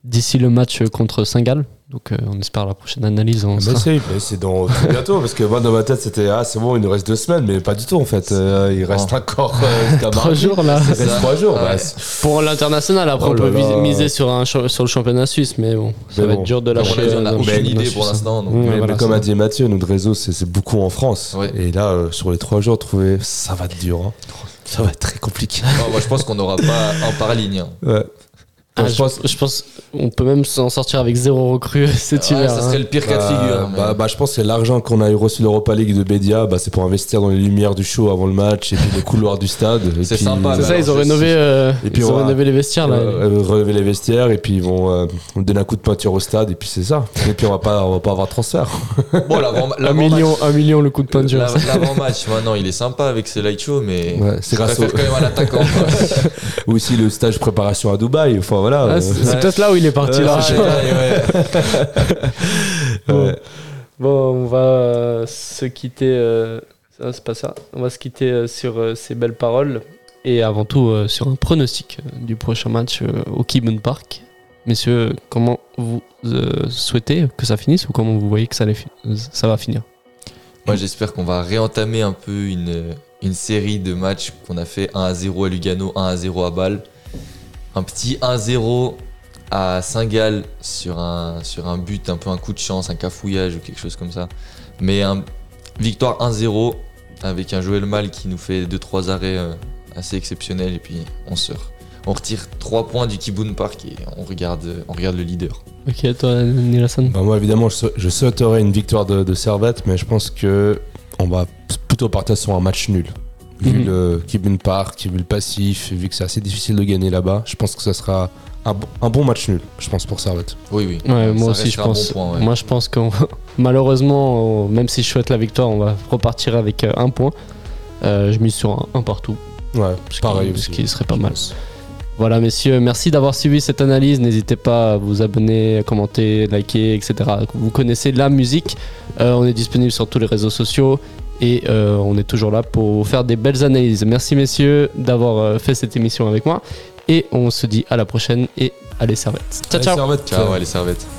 d'ici le match contre Saint-Gall. Donc euh, on espère la prochaine analyse. On Mais sera- c'est, mais c'est dans très bientôt parce que moi dans ma tête c'était ah c'est bon il nous reste deux semaines mais pas du tout en fait Euh, il reste encore euh, Trois jours là. Il reste trois jours Ouais. bah, Pour l'international, après Oh on peut là miser sur, un, sur le championnat suisse, mais bon, ça Mais va bon. être dur de Mais lâcher. on a- on a euh, le aucune championnat idée suisse, pour hein. l'instant, Ouais, mais, voilà, mais comme a dit Mathieu notre réseau c'est, beaucoup en France Ouais. et là euh, sur les trois jours trouver ça va être dur hein. ça va être très compliqué Non, moi je pense qu'on n'aura pas un par ligne hein. ouais. Ah, je pense- je pense on peut même s'en sortir avec zéro recrue cet Ouais, hiver. ça hein. serait le pire cas de Bah, figure mais- bah, bah, je pense que l'argent qu'on a eu reçu de l'Europa League de Bédia bah, c'est pour investir dans les lumières du show avant le match et puis les couloirs du stade C'est puis- sympa, C'est ça, ils ont rénové, euh, Et puis ils ont rénové les vestiaires là. Euh, relever les vestiaires et puis ils vont euh, donner un coup de peinture au stade et puis c'est ça et puis on va pas on va pas avoir de transfert bon l'avant un, million, un million le coup de peinture. l'avant- l'avant-match maintenant il est sympa avec ses light shows mais Ouais, c'est grâce au- quand même un attaquant quoi. ou aussi le stage préparation à Dubaï enfin voilà Ah, euh, c'est peut-être là où il est parti l'argent. Ouais, ouais. Bon. on va se quitter. euh, ça, c'est pas ça. On va se quitter euh, sur ces belles paroles et avant tout euh, sur un pronostic du prochain match euh, au Kibun Park. Messieurs, comment vous euh, souhaitez que ça finisse ou comment vous voyez que ça, allait fi- ça va finir? Moi, j'espère qu'on va réentamer un peu une, une série de matchs qu'on a fait 1 à 0 à Lugano, 1 à 0 à Bâle. Un petit 1-0 à Saint-Gall sur un, sur un but, un peu un coup de chance, un cafouillage ou quelque chose comme ça. Mais un victoire 1-0 avec un Joël Mal qui nous fait 2-3 arrêts euh, assez exceptionnels et puis on sort. On retire 3 points du Kibun Park et on regarde, on regarde le leader. Ok, toi, Nilassan Bah, moi évidemment je, sou- je souhaiterais une victoire de, de Servette mais je pense que on va plutôt partir sur un match nul vu Mhm. le Kibun Park vu le passif vu que c'est assez difficile de gagner là-bas je pense que ça sera un, bon- un bon match nul je pense pour Servette Oui, oui. Ouais, Ça moi aussi je bon pense. point, ouais. Moi je pense qu'on malheureusement, on- même si je souhaite la victoire, on va repartir avec euh, un point. Euh, je mise sur un, un partout. Ouais, Ce pareil qui, ce qui serait pas mal. Voilà, messieurs, merci d'avoir suivi cette analyse. N'hésitez pas à vous abonner, à commenter, liker, etc. Vous connaissez la musique. Euh, on est disponible sur tous les réseaux sociaux et euh, on est toujours là pour faire des belles analyses. Merci, messieurs, d'avoir euh, fait cette émission avec moi. Et on se dit à la prochaine et allez, servettes. Ciao, Allez, ciao. servette. Ciao, allez, servette.